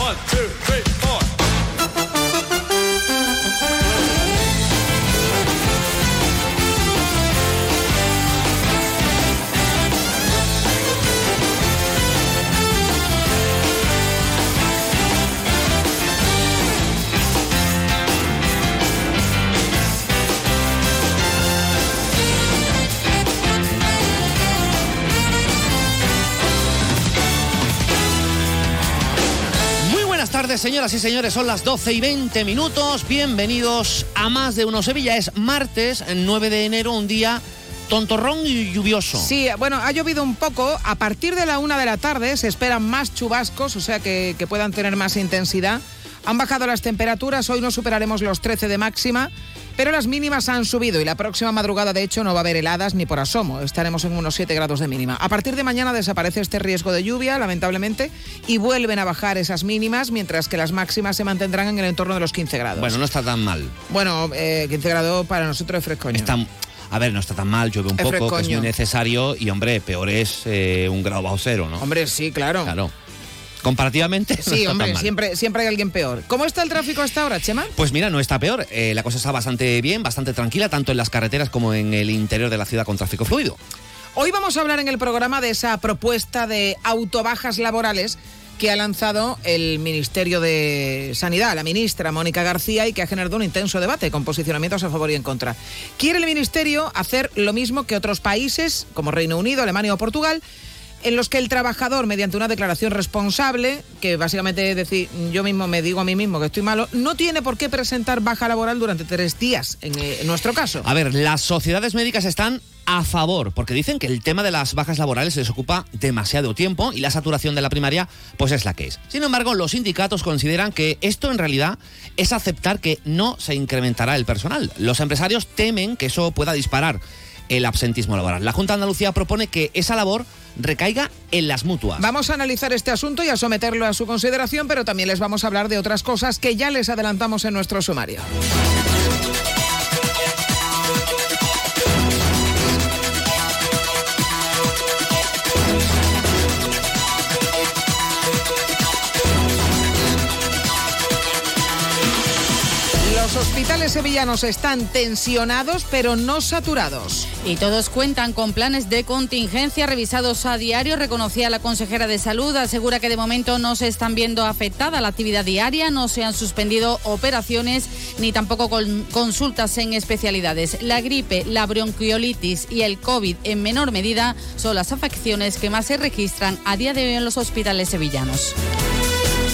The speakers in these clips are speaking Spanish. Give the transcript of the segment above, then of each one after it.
One, two, three, señoras y señores. Son las 12 y 20 minutos. Bienvenidos a Más de Uno Sevilla. Es martes, 9 de enero, un día tontorrón y lluvioso. Sí, bueno, ha llovido un poco. A partir de la una de la tarde se esperan más chubascos, o sea que, que puedan tener más intensidad. Han bajado las temperaturas, hoy no superaremos los 13 de máxima, pero las mínimas han subido y la próxima madrugada, de hecho, no va a haber heladas ni por asomo. Estaremos en unos 7 grados de mínima. A partir de mañana desaparece este riesgo de lluvia, lamentablemente, y vuelven a bajar esas mínimas, mientras que las máximas se mantendrán en el entorno de los 15 grados. Bueno, no está tan mal. Bueno, eh, 15 grados para nosotros es frescoño. Está, a ver, no está tan mal, llueve un Es poco, que es muy necesario. Y, hombre, peor es eh, un grado bajo cero, ¿no? Hombre, sí, claro. Claro. Comparativamente. Sí, hombre, siempre, siempre hay alguien peor. ¿Cómo está el tráfico hasta ahora, Chema? Pues mira, no está peor. Eh, la cosa está bastante bien, bastante tranquila, tanto en las carreteras como en el interior de la ciudad con tráfico fluido. Hoy vamos a hablar en el programa de esa propuesta de autobajas laborales que ha lanzado el Ministerio de Sanidad, la ministra Mónica García, y que ha generado un intenso debate con posicionamientos a favor y en contra. Quiere el Ministerio hacer lo mismo que otros países, como Reino Unido, Alemania o Portugal, en los que el trabajador, mediante una declaración responsable, que básicamente es decir, yo mismo me digo a mí mismo que estoy malo, no tiene por qué presentar baja laboral durante tres días, en, eh, nuestro caso. A ver, las sociedades médicas están a favor, porque dicen que el tema de las bajas laborales les ocupa demasiado tiempo y la saturación de la primaria pues es la que es. Sin embargo, los sindicatos consideran que esto en realidad es aceptar que no se incrementará el personal. Los empresarios temen que eso pueda disparar el absentismo laboral. La Junta de Andalucía propone que esa labor recaiga en las mutuas. Vamos a analizar este asunto y a someterlo a su consideración, pero también les vamos a hablar de otras cosas que ya les adelantamos en nuestro sumario. Hospitales sevillanos están tensionados, pero no saturados. Y todos cuentan con planes de contingencia revisados a diario, reconocía la consejera de salud, asegura que de momento no se están viendo afectada la actividad diaria, no se han suspendido operaciones ni tampoco con- consultas en especialidades. La gripe, la bronquiolitis y el COVID en menor medida son las afecciones que más se registran a día de hoy en los hospitales sevillanos.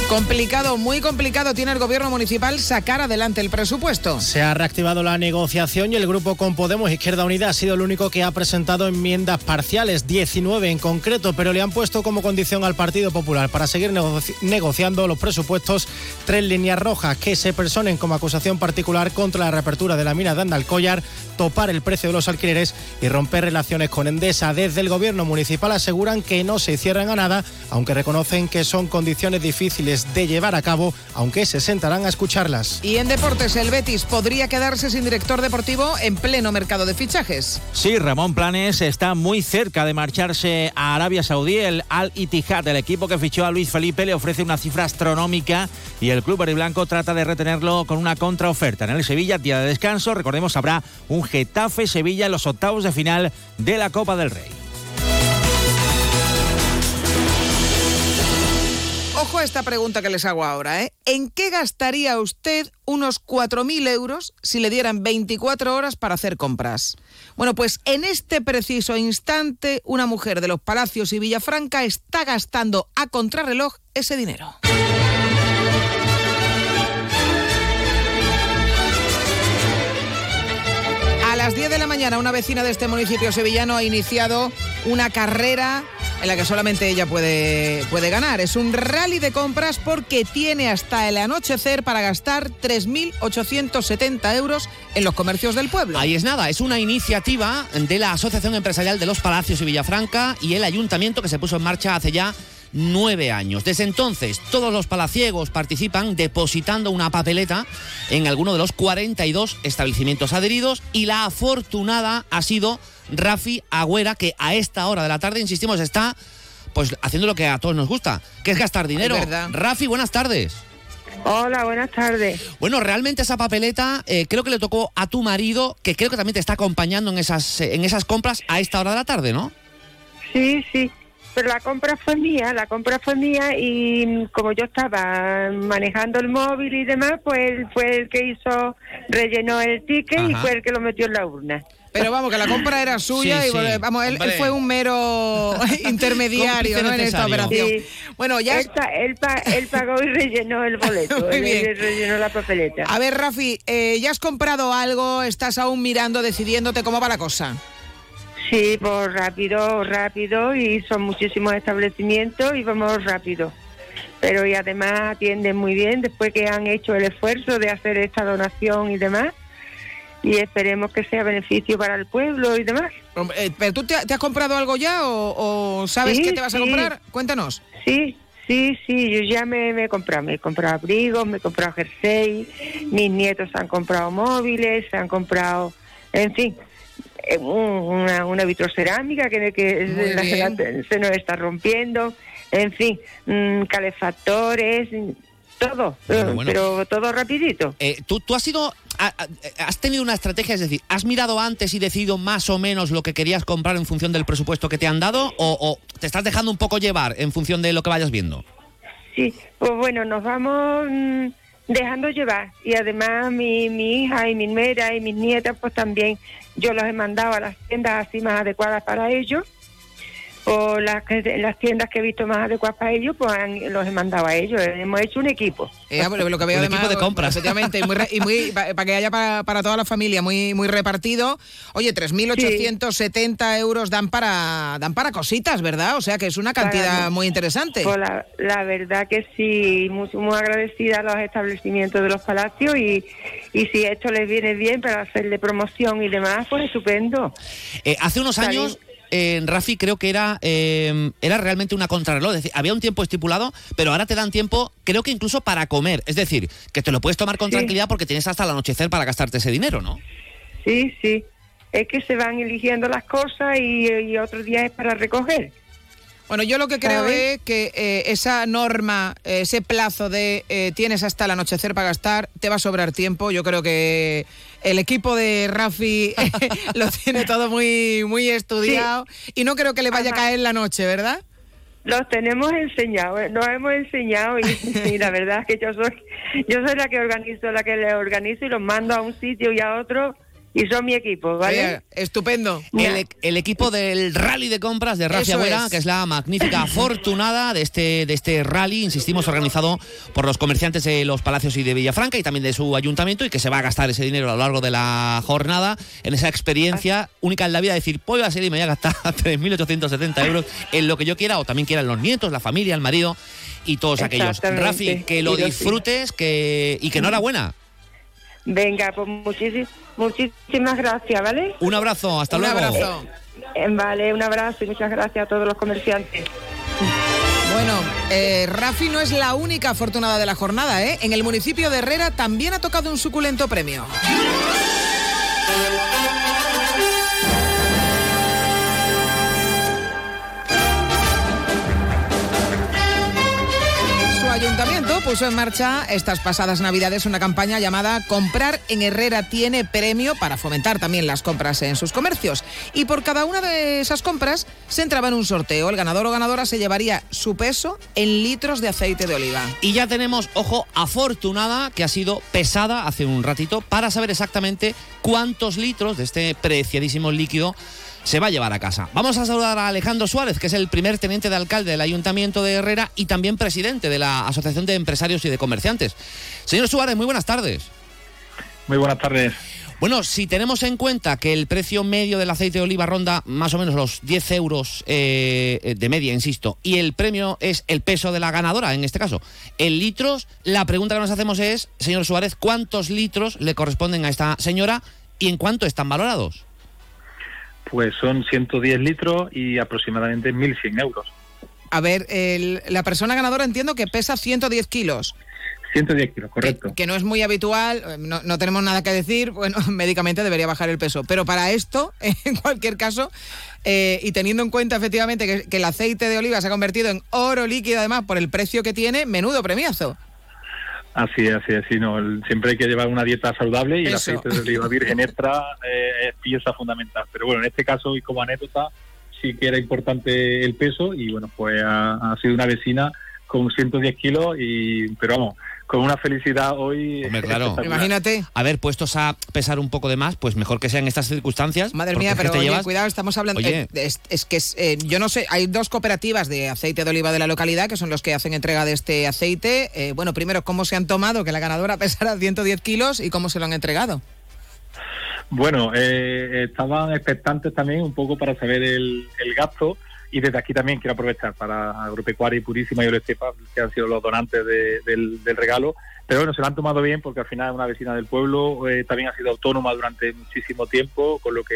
Complicado, muy complicado tiene el gobierno municipal sacar adelante el presupuesto. Se ha reactivado la negociación y el grupo con Podemos Izquierda Unida ha sido el único que ha presentado enmiendas parciales, 19 en concreto, pero le han puesto como condición al Partido Popular para seguir negoci- negociando los presupuestos tres líneas rojas que se personen como acusación particular contra la reapertura de la mina de Andalcollar, topar el precio de los alquileres y romper relaciones con Endesa. Desde el gobierno municipal aseguran que no se cierran a nada, aunque reconocen que son condiciones difíciles de llevar a cabo, aunque se sentarán a escucharlas. Y en deportes, el Betis podría quedarse sin director deportivo en pleno mercado de fichajes. Sí, Ramón Planes está muy cerca de marcharse a Arabia Saudí. El Al Ittihad, el equipo que fichó a Luis Felipe, le ofrece una cifra astronómica y el club blanco trata de retenerlo con una contraoferta. En el Sevilla, día de descanso, recordemos, habrá un Getafe-Sevilla en los octavos de final de la Copa del Rey. Ojo a esta pregunta que les hago ahora, ¿eh? ¿En qué gastaría usted unos 4.000 euros si le dieran 24 horas para hacer compras? Bueno, pues en este preciso instante, una mujer de los Palacios y Villafranca está gastando a contrarreloj ese dinero. Las 10 de la mañana, una vecina de este municipio sevillano ha iniciado una carrera en la que solamente ella puede, puede ganar. Es un rally de compras porque tiene hasta el anochecer para gastar 3.870 euros en los comercios del pueblo. Ahí es nada, es una iniciativa de la Asociación Empresarial de los Palacios y Villafranca y el ayuntamiento que se puso en marcha hace ya nueve años. Desde entonces, todos los palaciegos participan depositando una papeleta en alguno de los 42 establecimientos adheridos y la afortunada ha sido Rafi Agüera, que a esta hora de la tarde, insistimos, está pues haciendo lo que a todos nos gusta, que es gastar dinero. Es. Rafi, buenas tardes. Hola, buenas tardes. Bueno, realmente esa papeleta eh, creo que le tocó a tu marido, que creo que también te está acompañando en esas, eh, en esas compras a esta hora de la tarde, ¿no? Sí, sí. Pero la compra fue mía, la compra fue mía y mm, como yo estaba manejando el móvil y demás, pues él fue el que hizo, rellenó el ticket y fue el que lo metió en la urna. Pero vamos, que la compra era suya Sí, y sí. bueno, vamos, él, fue un mero intermediario ¿no? en esta operación. Sí. Bueno, ya Él, él, pa- él pagó y rellenó el boleto, Muy él, bien. él rellenó la papeleta. A ver, Rafi, eh, ¿ya has comprado algo? ¿Estás aún mirando, decidiéndote cómo va la cosa? Sí, pues rápido, rápido y son muchísimos establecimientos y vamos rápido. Pero y además atienden muy bien después que han hecho el esfuerzo de hacer esta donación y demás. Y esperemos que sea beneficio para el pueblo y demás. Eh, ¿Pero tú te, te has comprado algo ya o, o sabes Sí, qué te vas a comprar? Cuéntanos. Sí, sí, sí, yo ya me, me he comprado, me he comprado abrigos, me he comprado jersey, mis nietos han comprado móviles, se han comprado, en fin, una, una vitrocerámica que, que Muy la- bien. la- se nos está rompiendo, en fin, mm, calefactores, mm, todo, Bueno, eh, bueno. pero todo rapidito. Eh, ¿tú, tú has sido, ha- ha- has tenido una estrategia, es decir, ¿has mirado antes y decidido más o menos lo que querías comprar en función del presupuesto que te han dado o, o te estás dejando un poco llevar en función de lo que vayas viendo? Sí, pues bueno, nos vamos mm, dejando llevar y además mi, mi hija y mi nuera y mis nietas pues también yo los he mandado a las tiendas así más adecuadas para ellos o las, que- las tiendas que he visto más adecuadas para ellos pues han- los he mandado a ellos, hemos hecho un equipo. Eh, bueno, lo que veo Un además, equipo de compras. Efectivamente, y, muy re- y muy- pa- para que haya para, para toda la familia muy muy repartido. Oye, 3.870 euros dan para dan para cositas, ¿verdad? O sea que es una cantidad Para- muy interesante. Pues la, la verdad que sí, muy, muy agradecida a los establecimientos de los palacios y, y si esto les viene bien para hacerle promoción y demás, pues estupendo. Eh, hace unos años, eh, Rafi, creo que era, eh, era realmente una contrarreloj. Es decir, había un tiempo estipulado, pero ahora te dan tiempo, creo que incluso para comer. Es decir, que te lo puedes tomar con Sí. tranquilidad porque tienes hasta el anochecer para gastarte ese dinero, ¿no? Sí, sí. Es que se van eligiendo las cosas y, y otros días es para recoger. Bueno, yo lo que creo ¿Sabe? es que eh, esa norma, eh, ese plazo de eh, tienes hasta el anochecer para gastar, te va a sobrar tiempo. Yo creo que el equipo de Rafi lo tiene todo muy, muy estudiado y no creo que le vaya a caer la noche, ¿verdad? Los tenemos enseñado, nos hemos enseñado y, y la verdad es que yo soy yo soy la que organizo, la que le organizo y los mando a un sitio y a otro y son mi equipo, ¿vale? Oye, estupendo. El, e- el equipo del rally de compras de Agüera, es. que es la magnífica afortunada de este, de este rally, insistimos, organizado por los comerciantes de los Palacios y de Villafranca y también de su ayuntamiento y que se va a gastar ese dinero a lo largo de la jornada en esa experiencia única en la vida, decir, pues voy a salir y me voy a gastar 3.870 euros en lo que yo quiera o también quieran los nietos, la familia, el marido y todos aquellos. Rafi, que lo disfrutes que, y que enhorabuena. Venga, pues muchísimas, muchísimas gracias, ¿vale? Un abrazo, hasta Un luego. abrazo. Eh, Vale, un abrazo y muchas gracias a todos los comerciantes. Bueno, eh, Rafi no es la única afortunada de la jornada, ¿eh? En el municipio de Herrera también ha tocado un suculento premio. Ayuntamiento puso en marcha estas pasadas navidades una campaña llamada Comprar en Herrera tiene premio para fomentar también las compras en sus comercios. Y por cada una de esas compras se entraba en un sorteo. El ganador o ganadora se llevaría su peso en litros de aceite de oliva. Y ya tenemos, ojo, afortunada que ha sido pesada hace un ratito para saber exactamente cuántos litros de este preciadísimo líquido se va a llevar a casa. Vamos a saludar a Alejandro Suárez, que es el primer teniente de alcalde del Ayuntamiento de Herrera y también presidente de la Asociación de Empresarios y de Comerciantes. Señor Suárez, muy buenas tardes. Muy buenas tardes. Bueno, si tenemos en cuenta que el precio medio del aceite de oliva ronda más o menos los 10 euros eh, de media, insisto, y el premio es el peso de la ganadora, en este caso, en litros, la pregunta que nos hacemos es, señor Suárez, ¿cuántos litros le corresponden a esta señora y en cuánto están valorados? Pues son 110 litros y aproximadamente 1.100 euros. A ver, el- la persona ganadora entiendo que pesa 110 kilos. 110 kilos, correcto. Que, que no es muy habitual, eh, no, no tenemos nada que decir, bueno, médicamente debería bajar el peso. Pero para esto, en cualquier caso, eh, y teniendo en cuenta efectivamente que, que el aceite de oliva se ha convertido en oro líquido, además, por el precio que tiene, menudo premiazo. Así es, así es. sí, no, el- siempre hay que llevar una dieta saludable y el Eso. aceite de oliva virgen extra eh, es pieza fundamental. Pero bueno, en este caso y como anécdota, sí que era importante el peso y bueno, pues ha, ha sido una vecina con 110 kilos y, pero vamos, con una felicidad hoy. Hombre, claro. Imagínate. A ver, puestos a pesar un poco de más, pues mejor que sea en estas circunstancias. Madre mía, pero oye, llevas- cuidado, estamos hablando. Oye. eh, es, es que es, eh, yo no sé, hay dos cooperativas de aceite de oliva de la localidad que son los que hacen entrega de este aceite. Eh, bueno, primero, ¿cómo se han tomado que la ganadora pesara 110 kilos y cómo se lo han entregado? Bueno, eh, estaban expectantes también un poco para saber el, el gasto y desde aquí también quiero aprovechar para Agropecuaria y Purísima y Olestepa, que han sido los donantes de- del, regalo. Pero bueno, se lo han tomado bien porque al final es una vecina del pueblo, eh, también ha sido autónoma durante muchísimo tiempo, con lo que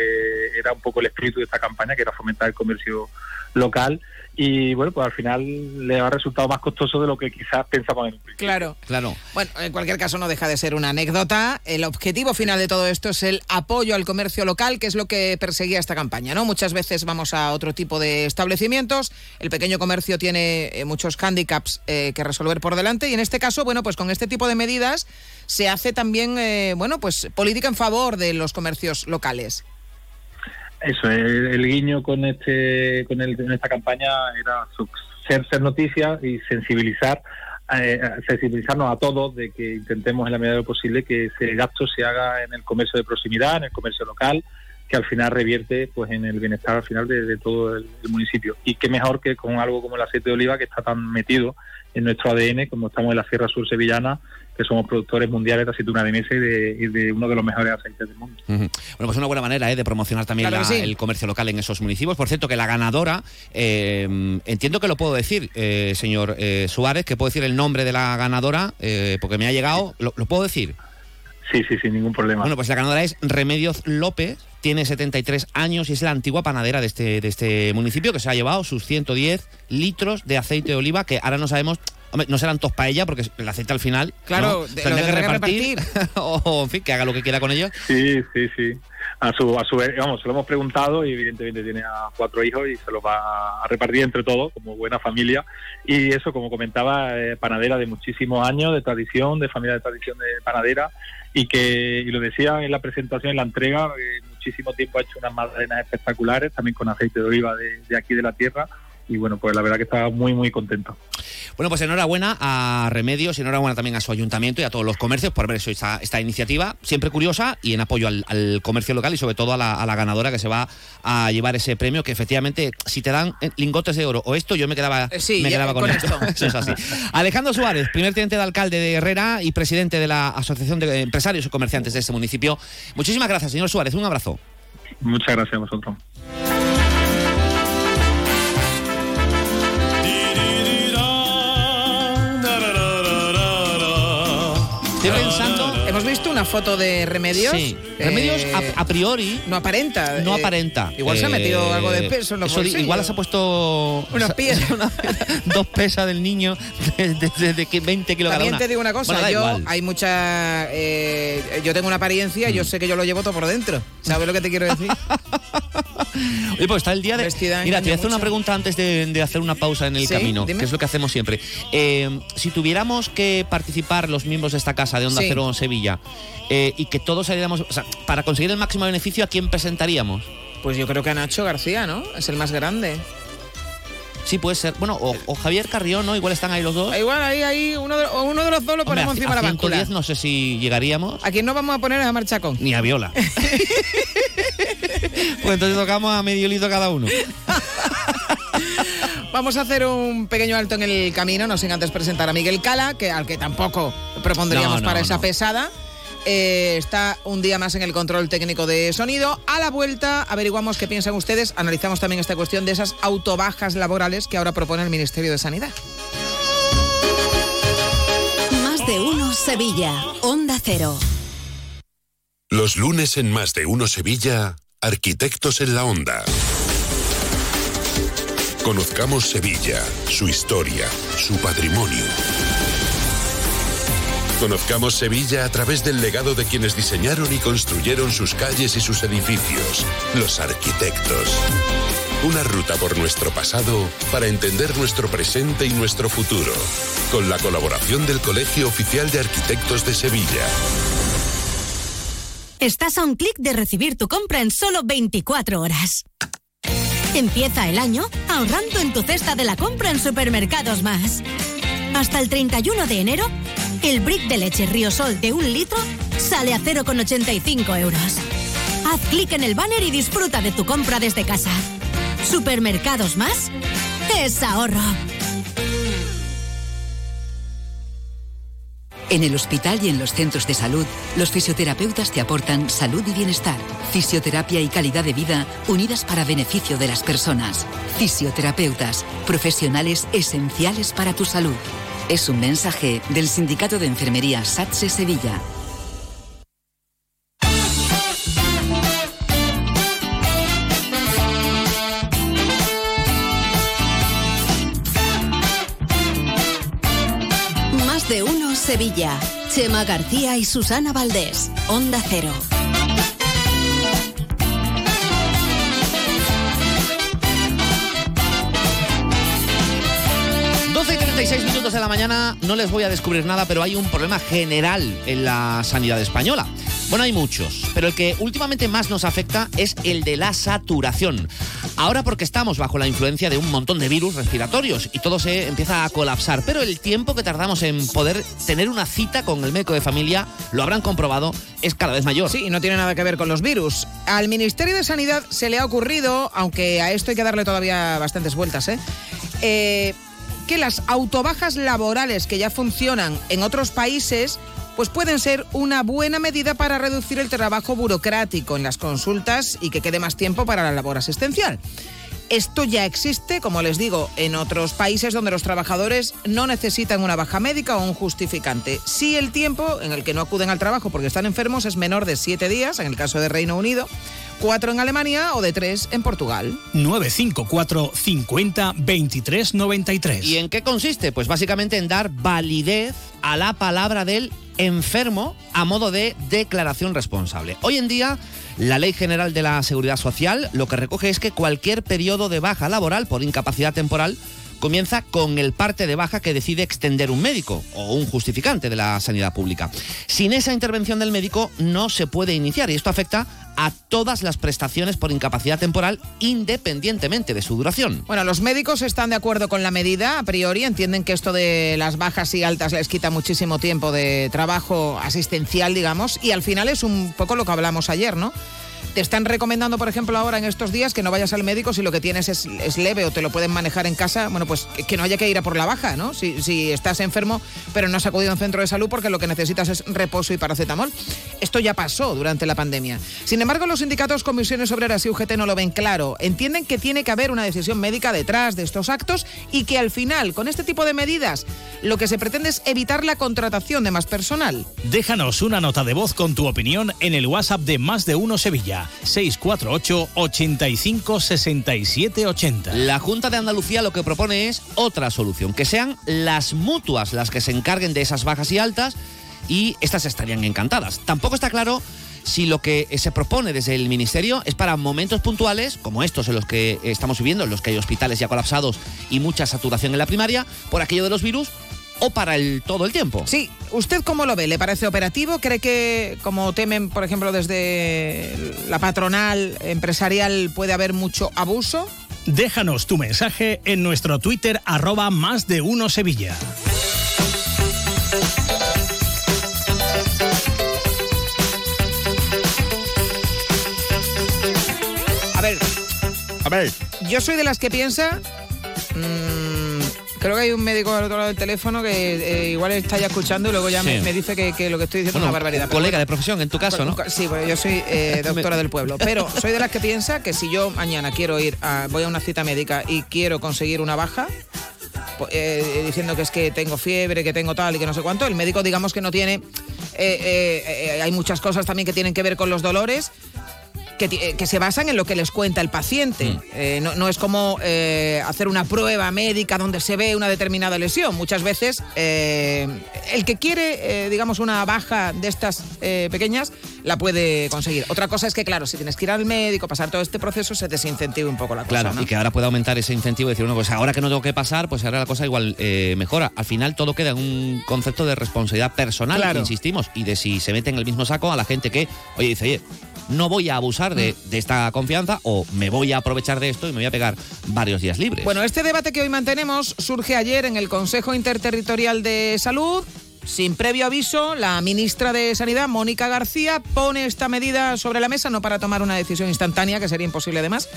era un poco el espíritu de esta campaña, que era fomentar el comercio local. Y bueno, pues al final le ha resultado más costoso de lo que quizás pensaban en un principio. Claro. Claro. Bueno, en cualquier caso no deja de ser una anécdota. El objetivo final de todo esto es el apoyo al comercio local, que es lo que perseguía esta campaña, ¿no? Muchas veces vamos a otro tipo de establecimientos, el pequeño comercio tiene eh, muchos hándicaps eh, que resolver por delante y en este caso, bueno, pues con este tipo de medidas se hace también, eh, bueno, pues política en favor de los comercios locales. Eso, el, el guiño con este con el- en esta campaña era ser, ser noticia y sensibilizar eh, sensibilizarnos a todos de que intentemos en la medida de lo posible que ese gasto se haga en el comercio de proximidad, en el comercio local, que al final revierte pues en el bienestar al final de, de todo el, el municipio. Y qué mejor que con algo como el aceite de oliva que está tan metido en nuestro ADN, como estamos en la Sierra Sur Sevillana, que somos productores mundiales de aceituna de mesa y de, y de uno de los mejores aceites del mundo. Bueno, pues una buena manera ¿eh? de promocionar también Claro la- que sí. el comercio local en esos municipios. Por cierto, que la ganadora, eh, entiendo que lo puedo decir, eh, señor eh, Suárez, que puedo decir el nombre de la ganadora, eh, porque me ha llegado, ¿lo, lo puedo decir? Sí, sí, sin ningún problema. Bueno, pues la ganadora es Remedios López, tiene 73 años y es la antigua panadera de este, de este municipio que se ha llevado sus 110 litros de aceite de oliva que ahora no sabemos. Hombre, no serán todos para ella porque el aceite al final. Claro, ¿no? de- tendrá lo que tendrá que repartir. o, en fin, que haga lo que quiera con ellos. Sí, sí, sí. A su, a su vez, vamos, se lo hemos preguntado y evidentemente tiene a cuatro hijos y se los va a repartir entre todos como buena familia. Y eso, como comentaba, eh, panadera de muchísimos años, de tradición, de familia de tradición de panadera y que, y lo decía en la presentación, en la entrega, eh, muchísimo tiempo ha hecho unas magdalenas espectaculares, también con aceite de oliva de, de aquí de la tierra. Y bueno, pues la verdad que estaba muy, muy contento. Bueno, pues enhorabuena a Remedios y enhorabuena también a su ayuntamiento y a todos los comercios por haber hecho esta, esta iniciativa, siempre curiosa y en apoyo al, al comercio local y sobre todo a la, a la ganadora que se va a llevar ese premio, que efectivamente, si te dan eh, lingotes de oro o esto, yo me quedaba, Eh, sí, me ya- quedaba con, con esto. esto. Eso es así. Alejandro Suárez, primer teniente de alcalde de Herrera y presidente de la Asociación de Empresarios y Comerciantes de este municipio. Muchísimas gracias, señor Suárez. Un abrazo. Muchas gracias a vosotros. Una foto de Remedios. Sí, Remedios eh, a, a priori no aparenta. no eh, aparenta. Igual se ha metido Eh, algo de peso en los eso. Igual se ha puesto Unas piezas. una- dos pesas del niño de, de- que 20 kilos cada También una. te digo una cosa, Bueno, yo igual. hay mucha, eh, yo tengo una apariencia, yo sé que yo lo llevo todo por dentro. ¿Sabes lo que te quiero decir? Oye, pues está el día de. Vestida Mira, te voy a hacer una pregunta antes de, de hacer una pausa en el Sí, camino, dime. que es lo que hacemos siempre. Eh, si tuviéramos que participar los miembros de esta casa de Onda Sí. Cero Sevilla eh, y que todos saliéramos. O sea, para conseguir el máximo beneficio, ¿a quién presentaríamos? Pues yo creo que a Nacho García, ¿no? Es el más grande. Sí, puede ser. Bueno, o, o Javier Carrión, ¿no? Igual están ahí los dos. Igual ahí, ahí uno, de, o uno de los dos lo Hombre, ponemos a, encima de la. 110 no sé si llegaríamos. ¿A quién nos vamos a poner es a Marchacón? Ni a Viola. pues entonces tocamos a medio litro cada uno. Vamos a hacer un pequeño alto en el camino, no sin antes presentar a Miguel Cala, que al que tampoco propondríamos No, no, para esa no. pesada. Eh, está un día más en el control técnico de sonido. A la vuelta averiguamos qué piensan ustedes. Analizamos también esta cuestión de esas autobajas laborales que ahora propone el Ministerio de Sanidad. Más de uno Sevilla. Onda Cero. Los lunes en Más de Uno Sevilla, Arquitectos en la Onda. Conozcamos Sevilla, su historia, su patrimonio. Conozcamos Sevilla a través del legado de quienes diseñaron y construyeron sus calles y sus edificios, los arquitectos. Una ruta por nuestro pasado para entender nuestro presente y nuestro futuro, con la colaboración del Colegio Oficial de Arquitectos de Sevilla. Estás a un clic de recibir tu compra en solo 24 horas. Empieza el año ahorrando en tu cesta de la compra en Supermercados Más. Hasta el 31 de enero, el brick de leche Riosol de un litro sale a 0,85 euros. Haz clic en el banner y disfruta de tu compra desde casa. Supermercados Más es ahorro. En el hospital y en los centros de salud, los fisioterapeutas te aportan salud y bienestar, fisioterapia y calidad de vida unidas para beneficio de las personas. Fisioterapeutas, profesionales esenciales para tu salud. Es un mensaje del Sindicato de Enfermería SATSE Sevilla. Más de uno Sevilla. Chema García y Susana Valdés. Onda Cero. De la mañana, no les voy a descubrir nada, pero hay un problema general en la sanidad española. Bueno, hay muchos, pero el que últimamente más nos afecta es el de la saturación. Ahora porque estamos bajo la influencia de un montón de virus respiratorios y todo se empieza a colapsar, pero el tiempo que tardamos en poder tener una cita con el médico de familia, lo habrán comprobado, es cada vez mayor. Sí, y no tiene nada que ver con los virus. Al Ministerio de Sanidad se le ha ocurrido, aunque a esto hay que darle todavía bastantes vueltas, ¿eh? eh que las autobajas laborales que ya funcionan en otros países pues pueden ser una buena medida para reducir el trabajo burocrático en las consultas y que quede más tiempo para la labor asistencial. Esto ya existe, como les digo, en otros países donde los trabajadores no necesitan una baja médica o un justificante. Si el tiempo en el que no acuden al trabajo porque están enfermos es menor de siete días, en el caso de Reino Unido, cuatro en Alemania o de tres en Portugal. 954 50 23 93. ¿Y en qué consiste? Pues básicamente en dar validez a la palabra del enfermo a modo de declaración responsable. Hoy en día, la Ley General de la Seguridad Social lo que recoge es que cualquier periodo de baja laboral por incapacidad temporal comienza con el parte de baja que decide extender un médico o un justificante de la sanidad pública. Sin esa intervención del médico no se puede iniciar y esto afecta a todas las prestaciones por incapacidad temporal independientemente de su duración. Bueno, los médicos están de acuerdo con la medida a priori, entienden que esto de las bajas y altas les quita muchísimo tiempo de trabajo asistencial, digamos, y al final es un poco lo que hablamos ayer, ¿no? Te están recomendando, por ejemplo, ahora en estos días que no vayas al médico si lo que tienes es, leve o te lo pueden manejar en casa. Bueno, pues que, no haya que ir a por la baja, ¿no? Si, si, estás enfermo, pero no has acudido a un centro de salud porque lo que necesitas es reposo y paracetamol. Esto ya pasó durante la pandemia. Sin embargo, los sindicatos, comisiones obreras y UGT no lo ven claro. Entienden que tiene que haber una decisión médica detrás de estos actos y que al final, con este tipo de medidas, lo que se pretende es evitar la contratación de más personal. Déjanos una nota de voz con tu opinión en el WhatsApp de Más de Uno Sevilla 648 85 67 80. La Junta de Andalucía lo que propone es otra solución, que sean las mutuas las que se encarguen de esas bajas y altas y estas estarían encantadas. Tampoco está claro si lo que se propone desde el Ministerio es para momentos puntuales, como estos en los que estamos viviendo, en los que hay hospitales ya colapsados y mucha saturación en la primaria, por aquello de los virus, o para el todo el tiempo. Sí, ¿usted cómo lo ve? ¿Le parece operativo? ¿Cree que, como temen, por ejemplo, desde la patronal empresarial, puede haber mucho abuso? Déjanos tu mensaje en nuestro Twitter arroba más de uno Sevilla. A ver. A ver. Yo soy de las que piensa... Mmm, Creo que hay un médico al otro lado del teléfono que eh, igual está ya escuchando y luego ya me, dice que, lo que estoy diciendo es una barbaridad. Un colega de profesión, en tu caso, ¿no? Sí, bueno, yo soy eh, doctora del pueblo. Pero soy de las que piensa que si yo mañana quiero ir, a, voy a una cita médica y quiero conseguir una baja, eh, diciendo que es que tengo fiebre, que tengo tal y que no sé cuánto, el médico digamos que no tiene... hay muchas cosas también que tienen que ver con los dolores que, eh, que se basan en lo que les cuenta el paciente. Mm. Eh, no, no es como eh, hacer una prueba médica donde se ve una determinada lesión. Muchas veces eh, el que quiere, digamos, una baja de estas pequeñas, la puede conseguir. Otra cosa es que, claro, si tienes que ir al médico, pasar todo este proceso, se desincentive un poco la cosa. Claro, ¿no? y que ahora pueda aumentar ese incentivo y decir, bueno, pues ahora que no tengo que pasar, pues ahora la cosa igual eh, mejora. Al final todo queda en un concepto de responsabilidad personal, Claro. que insistimos, y de si se mete en el mismo saco a la gente que, oye, dice, oye, no voy a abusar de, Mm. de esta confianza o me voy a aprovechar de esto y me voy a pegar varios días libres. Bueno, este debate que hoy mantenemos surge ayer en el Consejo Interterritorial de Salud. Sin previo aviso, la ministra de Sanidad, Mónica García, pone esta medida sobre la mesa no para tomar una decisión instantánea, que sería imposible además,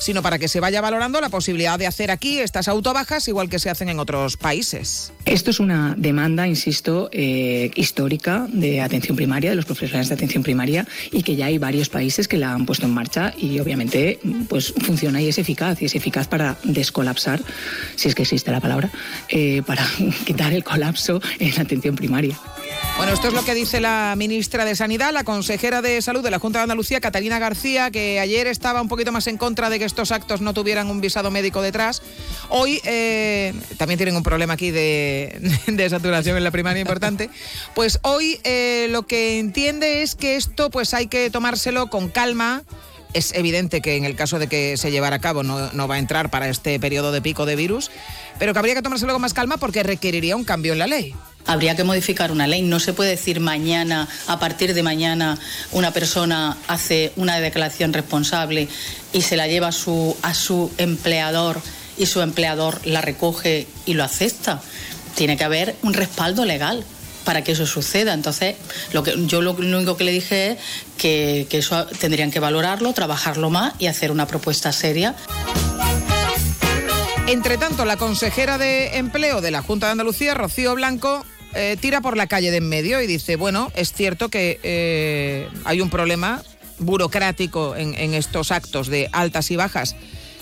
sino para que se vaya valorando la posibilidad de hacer aquí estas autobajas igual que se hacen en otros países. Esto es una demanda, insisto, eh, histórica de atención primaria, de los profesionales de atención primaria, y que ya hay varios países que la han puesto en marcha y obviamente pues funciona y es eficaz, y es eficaz para descolapsar, si es que existe la palabra, eh, para quitar el colapso en la atención primaria. Bueno, esto es lo que dice la ministra de Sanidad, la consejera de Salud de la Junta de Andalucía, Catalina García, que ayer estaba un poquito más en contra de que estos actos no tuvieran un visado médico detrás. Hoy eh, también tienen un problema aquí de, saturación en la primaria importante. Pues hoy eh, lo que entiende es que esto pues hay que tomárselo con calma. Es evidente que en el caso de que se llevara a cabo no, no va a entrar para este periodo de pico de virus, pero que habría que tomárselo con más calma porque requeriría un cambio en la ley. Habría que modificar una ley. No se puede decir mañana, a partir de mañana, una persona hace una declaración responsable y se la lleva a su, a su empleador y su empleador la recoge y lo acepta. Tiene que haber un respaldo legal para que eso suceda. Entonces, lo que, yo lo, único que le dije es que, que eso tendrían que valorarlo, trabajarlo más y hacer una propuesta seria. Entre tanto, la consejera de Empleo de la Junta de Andalucía, Rocío Blanco, eh, tira por la calle de en medio y dice, bueno, es cierto que eh, hay un problema burocrático en, estos actos de altas y bajas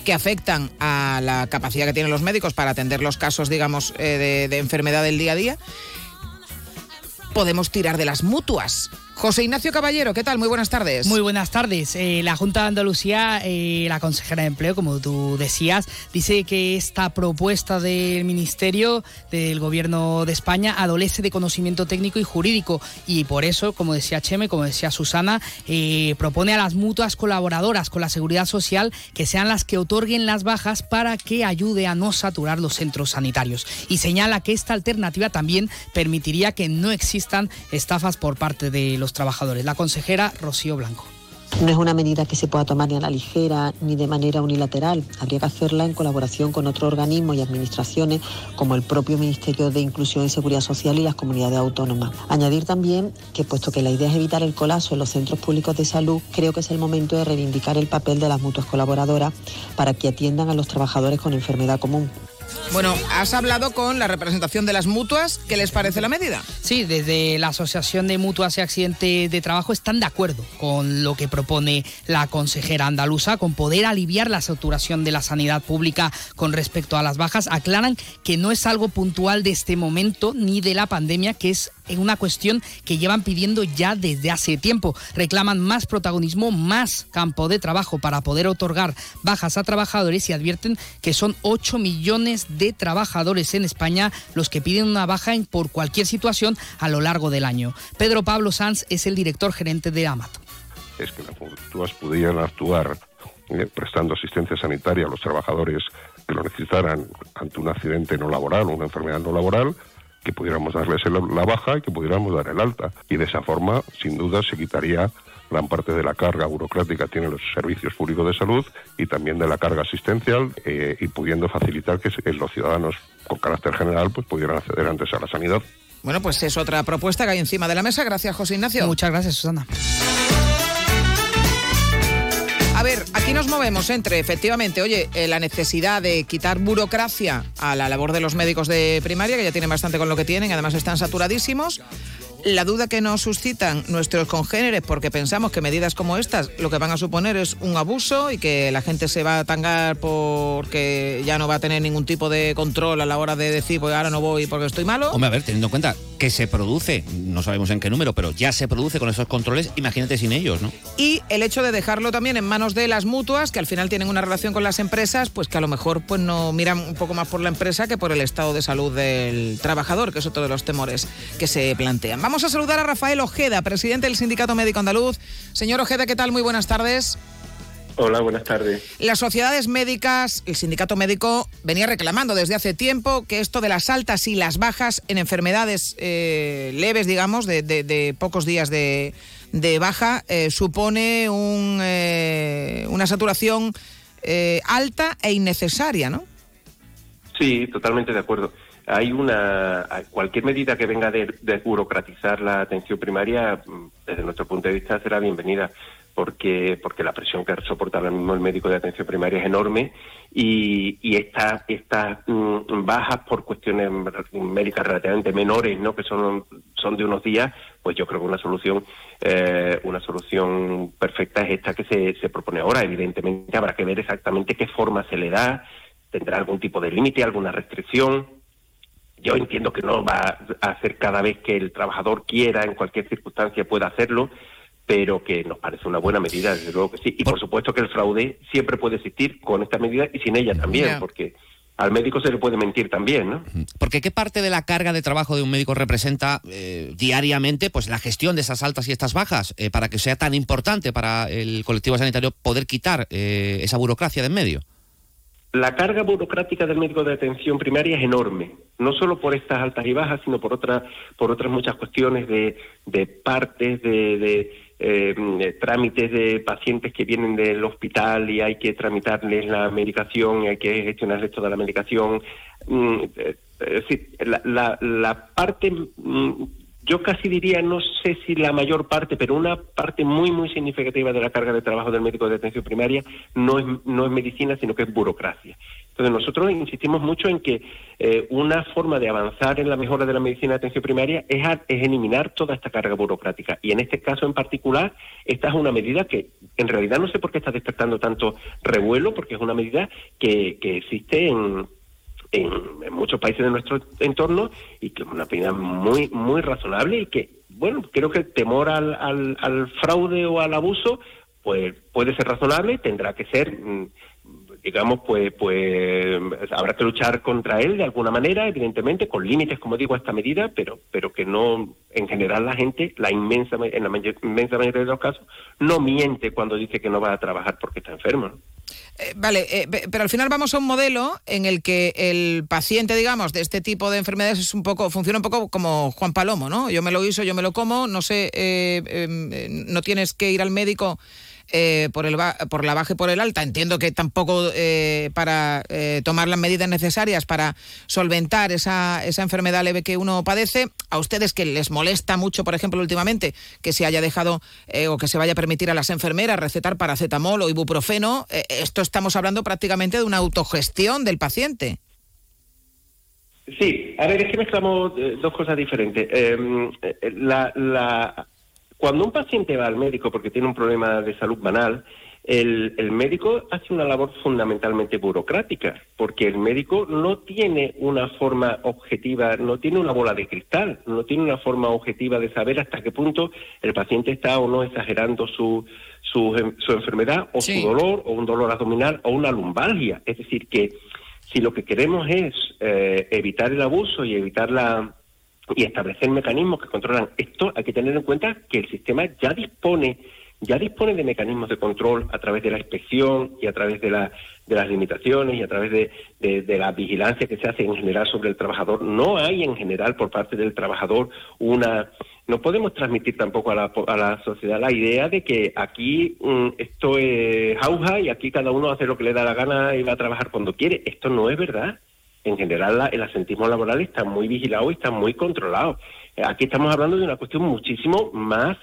que afectan a la capacidad que tienen los médicos para atender los casos, digamos, eh, de enfermedad del día a día. Podemos tirar de las mutuas. José Ignacio Caballero, ¿qué tal? Muy buenas tardes. Muy buenas tardes. Eh, la Junta de Andalucía, eh, la consejera de Empleo, como tú decías, dice que esta propuesta del Ministerio del Gobierno de España adolece de conocimiento técnico y jurídico y por eso, como decía Cheme, como decía Susana, eh, propone a las mutuas colaboradoras con la Seguridad Social que sean las que otorguen las bajas para que ayude a no saturar los centros sanitarios. Y señala que esta alternativa también permitiría que no existan estafas por parte de los trabajadores. La consejera Rocío Blanco. No es una medida que se pueda tomar ni a la ligera ni de manera unilateral. Habría que hacerla en colaboración con otros organismos y administraciones como el propio Ministerio de Inclusión y Seguridad Social y las comunidades autónomas. Añadir también que puesto que la idea es evitar el colapso en los centros públicos de salud, creo que es el momento de reivindicar el papel de las mutuas colaboradoras para que atiendan a los trabajadores con enfermedad común. Bueno, has hablado con la representación de las mutuas. ¿Qué les parece la medida? Sí, desde la Asociación de Mutuas y Accidentes de Trabajo están de acuerdo con lo que propone la consejera andaluza, con poder aliviar la saturación de la sanidad pública con respecto a las bajas. Aclaran que no es algo puntual de este momento ni de la pandemia, que es una cuestión que llevan pidiendo ya desde hace tiempo. Reclaman más protagonismo, más campo de trabajo para poder otorgar bajas a trabajadores y advierten que son 8 millones de trabajadores en España los que piden una baja en, por cualquier situación a lo largo del año. Pedro Pablo Sanz es el director gerente de AMAT. es que las mutuas pudieran actuar eh, prestando asistencia sanitaria a los trabajadores que lo necesitaran ante un accidente no laboral o una enfermedad no laboral, que pudiéramos darles la baja y que pudiéramos dar el alta. Y de esa forma, sin duda, se quitaría gran parte de la carga burocrática que tienen los servicios públicos de salud y también de la carga asistencial eh, y pudiendo facilitar que los ciudadanos con carácter general pues pudieran acceder antes a la sanidad. Bueno, pues es otra propuesta que hay encima de la mesa. Gracias, José Ignacio. Muchas gracias, Susana. A ver, aquí nos movemos entre, efectivamente, oye, eh, la necesidad de quitar burocracia a la labor de los médicos de primaria, que ya tienen bastante con lo que tienen, además están saturadísimos. La duda que nos suscitan nuestros congéneres, porque pensamos que medidas como estas lo que van a suponer es un abuso y que la gente se va a tangar porque ya no va a tener ningún tipo de control a la hora de decir, pues ahora no voy porque estoy malo. Hombre, a ver, teniendo en cuenta que se produce, no sabemos en qué número, pero ya se produce con esos controles, imagínate sin ellos, ¿no? Y el hecho de dejarlo también en manos de las mutuas, que al final tienen una relación con las empresas, pues que a lo mejor pues no miran un poco más por la empresa que por el estado de salud del trabajador, que es otro de los temores que se plantean. Vamos a saludar a Rafael Ojeda, presidente del Sindicato Médico Andaluz. Señor Ojeda, ¿qué tal? Muy buenas tardes. Hola, buenas tardes. Las sociedades médicas, el sindicato médico venía reclamando desde hace tiempo que esto de las altas y las bajas en enfermedades eh, leves, digamos, de, de- de pocos días de, de baja, eh, supone un, eh, una saturación alta e innecesaria, ¿no? Sí, totalmente de acuerdo. Hay una cualquier medida que venga de desburocratizar la atención primaria, mm, desde nuestro punto de vista, será bienvenida, porque porque la presión que soporta ahora mismo el médico de atención primaria es enorme y, y estas estas mm, bajas por cuestiones médicas relativamente menores, no que son son de unos días, pues yo creo que una solución eh, una solución perfecta es esta que se, se propone ahora. Evidentemente habrá que ver exactamente qué forma se le da, tendrá algún tipo de límite, alguna restricción. Yo entiendo que no va a hacer cada vez que el trabajador quiera, en cualquier circunstancia pueda hacerlo, pero que nos parece una buena medida, desde luego que sí. Y por supuesto que el fraude siempre puede existir con esta medida y sin ella también, porque al médico se le puede mentir también, ¿no? Porque ¿qué parte de la carga de trabajo de un médico representa eh, diariamente pues la gestión de esas altas y estas bajas eh, para que sea tan importante para el colectivo sanitario poder quitar eh, esa burocracia de en medio? La carga burocrática del médico de atención primaria es enorme, no solo por estas altas y bajas, sino por otras por otras muchas cuestiones de, de partes, de, de, eh, trámites de pacientes que vienen del hospital y hay que tramitarles la medicación y hay que gestionarles toda la medicación. Mm, eh, es decir, la, la, la parte mm, yo casi diría, no sé si la mayor parte, pero una parte muy, muy significativa de la carga de trabajo del médico de atención primaria no es, no es medicina, sino que es burocracia. Entonces nosotros insistimos mucho en que eh, una forma de avanzar en la mejora de la medicina de atención primaria es, a- es eliminar toda esta carga burocrática. Y en este caso en particular, esta es una medida que en realidad no sé por qué está despertando tanto revuelo, porque es una medida que, que existe en, en, muchos países de nuestro entorno y que es una medida muy muy razonable y que bueno creo que el temor al, al, al fraude o al abuso pues puede ser razonable tendrá que ser mm, digamos pues pues habrá que luchar contra él de alguna manera evidentemente con límites como digo a esta medida pero pero que no en general la gente la inmensa en la mayor- inmensa mayoría de los casos no miente cuando dice que no va a trabajar porque está enfermo ¿no? Eh, vale, eh, pe- pero al final vamos a un modelo en el que el paciente, digamos, de este tipo de enfermedades es un poco, funciona un poco como Juan Palomo, ¿no? Yo me lo guiso, yo me lo como, no sé, eh, eh, no tienes que ir al médico eh, por, el por la baja y por el alta. Entiendo que tampoco eh, para eh, tomar las medidas necesarias para solventar esa, esa enfermedad leve que uno padece. A ustedes que les molesta mucho, por ejemplo, últimamente, que se haya dejado o que se vaya a permitir a las enfermeras recetar paracetamol o ibuprofeno, esto estamos hablando prácticamente de una autogestión del paciente. Sí, a ver, es que mezclamos dos cosas diferentes. La, la- cuando un paciente va al médico porque tiene un problema de salud banal, el, el médico hace una labor fundamentalmente burocrática, porque el médico no tiene una forma objetiva, no tiene una bola de cristal, no tiene una forma objetiva de saber hasta qué punto el paciente está o no exagerando su, su, su enfermedad o Sí. su dolor o un dolor abdominal o una lumbalgia. Es decir, que si lo que queremos es eh, evitar el abuso y evitar la y establecer mecanismos que controlan esto, hay que tener en cuenta que el sistema ya dispone ya dispone de mecanismos de control a través de la inspección y a través de, la, de las limitaciones y a través de, la vigilancia que se hace en general sobre el trabajador. No hay en general por parte del trabajador una... No podemos transmitir tampoco a la, a la sociedad la idea de que aquí mm, esto es jauja y aquí cada uno hace lo que le da la gana y va a trabajar cuando quiere. Esto no es verdad en general la- el asentismo laboral está muy vigilado y está muy controlado. Eh, Aquí estamos hablando de una cuestión muchísimo más,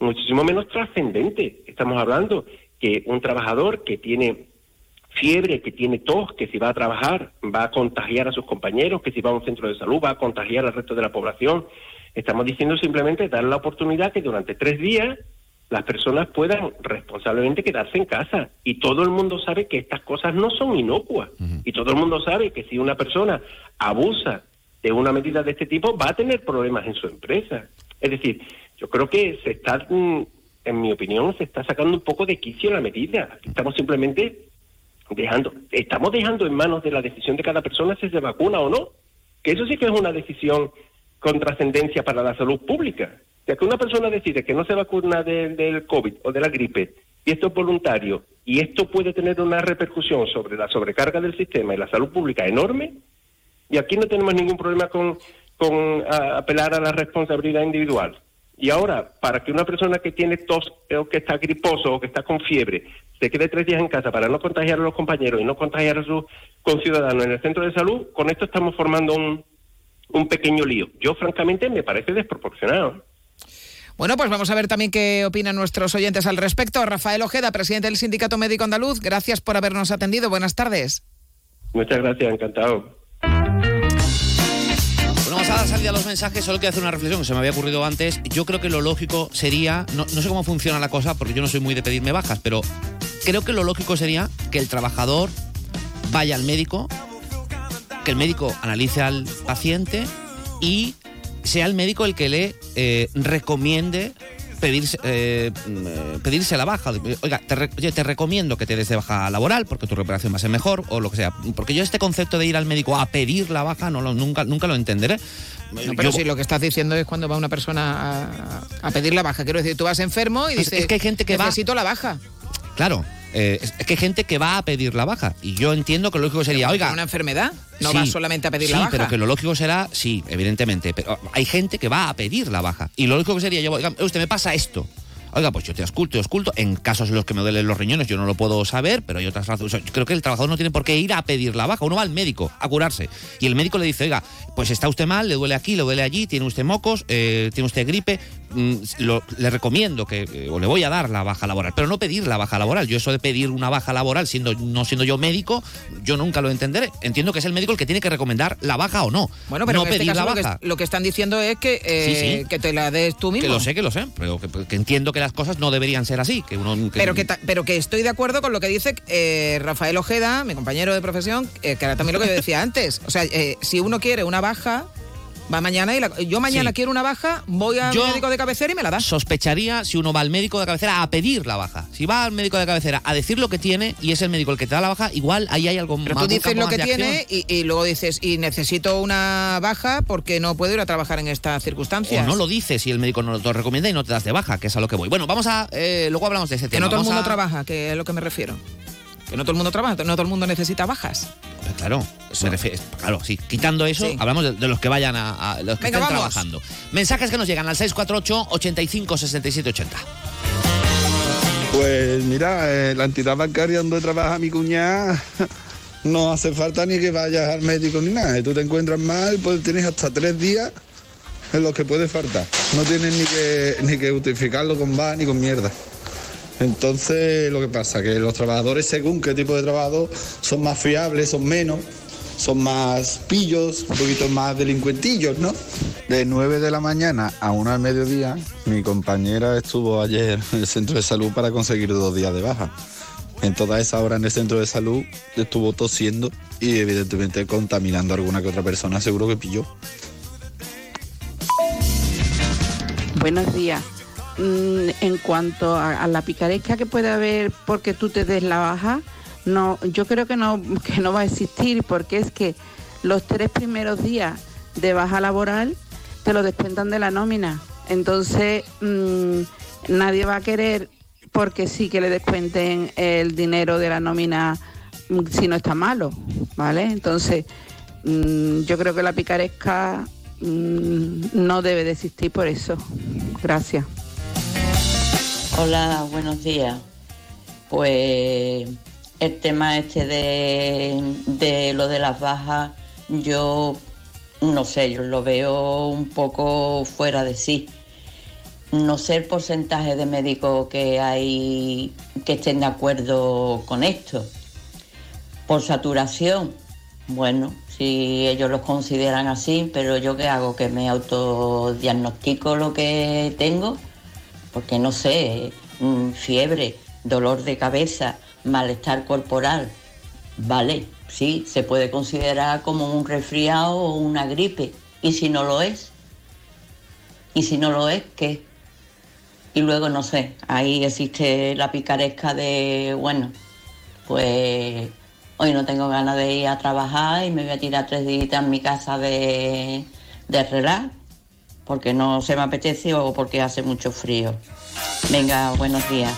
muchísimo menos trascendente. Estamos hablando que un trabajador que tiene fiebre, que tiene tos, que si va a trabajar va a contagiar a sus compañeros, que si va a un centro de salud va a contagiar al resto de la población. Estamos diciendo simplemente dar la oportunidad que durante tres días las personas puedan responsablemente quedarse en casa. Y todo el mundo sabe que estas cosas no son inocuas. Y todo el mundo sabe que si una persona abusa de una medida de este tipo va a tener problemas en su empresa. Es decir, yo creo que se está, mm, en mi opinión, se está sacando un poco de quicio la medida. Estamos simplemente dejando, estamos dejando en manos de la decisión de cada persona si se vacuna o no. Que eso sí que es una decisión con trascendencia para la salud pública. Ya que una persona decide que no se vacuna de- del COVID o de la gripe y esto es voluntario y esto puede tener una repercusión sobre la sobrecarga del sistema y la salud pública enorme, y aquí no tenemos ningún problema con, apelar a la responsabilidad individual. Y ahora, para que una persona que tiene tos o que está griposo o que está con fiebre se quede tres días en casa para no contagiar a los compañeros y no contagiar a sus conciudadanos en el centro de salud, con esto estamos formando un, un pequeño lío. Yo, francamente, me parece desproporcionado. Bueno, pues vamos a ver también qué opinan nuestros oyentes al respecto. Rafael Ojeda, presidente del Sindicato Médico Andaluz, gracias por habernos atendido. Buenas tardes. Muchas gracias, encantado. Bueno, vamos a dar salida a los mensajes. Solo quiero hacer una reflexión que se me había ocurrido antes. Yo creo que lo lógico sería, no, no sé cómo funciona la cosa, porque yo no soy muy de pedirme bajas, pero creo que lo lógico sería que el trabajador vaya al médico, que el médico analice al paciente y sea el médico el que le eh, recomiende pedirse, eh, mm, pedirse la baja. Oiga, te, re- oye, te recomiendo que te des de baja laboral porque tu recuperación va a ser mejor o lo que sea. Porque yo este concepto de ir al médico a pedir la baja no lo, nunca, nunca lo entenderé. No, pero Yo- si lo que estás diciendo es cuando va una persona a, a pedir la baja. Quiero decir, tú vas enfermo y dices, es que hay gente que va- necesito la baja. Claro, eh, es, que hay gente que va a pedir la baja. Y yo entiendo que lo lógico sería, oiga. ¿Una enfermedad? No Sí, vas solamente a pedir la sí, baja. pero que lo lógico será, sí, evidentemente. Pero hay gente que va a pedir la baja. Y lo lógico que sería, yo, oiga, usted me pasa esto. Oiga, pues yo te ausculto, te ausculto. En casos en los que me duelen los riñones, yo no lo puedo saber, pero hay otras razones. O sea, yo creo que el trabajador no tiene por qué ir a pedir la baja. Uno va al médico a curarse. Y el médico le dice, oiga, pues está usted mal, le duele aquí, le duele allí, tiene usted mocos, eh, tiene usted gripe. Mm, lo- le recomiendo que, eh, o le voy a dar la baja laboral, pero no pedir la baja laboral. Yo eso de pedir una baja laboral, siendo no siendo yo médico, yo nunca lo entenderé. Entiendo que es el médico el que tiene que recomendar la baja o no. Bueno, pero no en este pedir caso la lo que, baja. lo que están diciendo es que, eh, Sí, sí. que te la des tú mismo. Que lo sé, que lo sé, pero que, que entiendo que las cosas no deberían ser así. Que uno, que- Pero que, pero que estoy de acuerdo con lo que dice eh, Rafael Ojeda, mi compañero de profesión, eh, que era también lo que yo decía antes. O sea, si uno quiere una baja, va mañana y la- yo mañana Sí. quiero una baja, voy al Yo médico de cabecera y me la da. sospecharía si uno va al médico de cabecera a pedir la baja. Si va al médico de cabecera a decir lo que tiene y es el médico el que te da la baja, igual ahí hay algo Pero más tú dices lo que tiene y, y luego dices, y necesito una baja porque no puedo ir a trabajar en estas circunstancias. O no lo dices si el médico no lo recomienda y no te das de baja, que es a lo que voy. Bueno, vamos a. eh, luego hablamos de ese Que tema. no todo el mundo a- trabaja, que es a lo que me refiero. Que no todo el mundo trabaja, no todo el mundo necesita bajas. Pues Claro, me refiero- claro, sí. Quitando eso, Sí. hablamos de, de los que vayan a, a- los que Venga, estén vamos. trabajando. Mensajes que nos llegan al 648 85 67 80. Pues mira, eh, la entidad bancaria donde trabaja mi cuñada no hace falta ni que vayas al médico ni nada. Tú te encuentras mal, pues tienes hasta tres días en los que puede faltar. No tienes ni que, ni que justificarlo con va ni con mierda. Entonces, lo que pasa que los trabajadores, según qué tipo de trabajo, son más fiables, son menos, son más pillos, un poquito más delincuentillos, ¿no? De 9 de la mañana a 1 al mediodía, mi compañera estuvo ayer en el centro de salud para conseguir dos días de baja. En toda esa hora en el centro de salud estuvo tosiendo y evidentemente contaminando a alguna que otra persona, seguro que pilló. Buenos días. Mm, En cuanto a, la picaresca que puede haber porque tú te des la baja, no, yo creo que no, que no va a existir porque es que los tres primeros días de baja laboral te lo descuentan de la nómina. Entonces mm, nadie va a querer porque sí que le descuenten el dinero de la nómina mm, si no está malo, ¿vale? Entonces yo creo que la picaresca no debe de existir por eso. Gracias. Hola, buenos días. Pues el tema este de, de lo de las bajas, yo no sé, yo lo veo un poco fuera de sí. No sé el porcentaje de médicos que hay que estén de acuerdo con esto. Por saturación, bueno, si ellos los consideran así, pero yo qué hago, que me autodiagnostico lo que tengo porque no sé, mm, fiebre, dolor de cabeza, malestar corporal, vale, sí, se puede considerar como un resfriado o una gripe, ¿Y si no lo es? ¿Y si no lo es, qué? Y luego, no sé, ahí existe la picaresca de, bueno, pues hoy no tengo ganas de ir a trabajar y me voy a tirar tres días en mi casa de, de relax, porque no se me apetece o porque hace mucho frío. Venga, buenos días.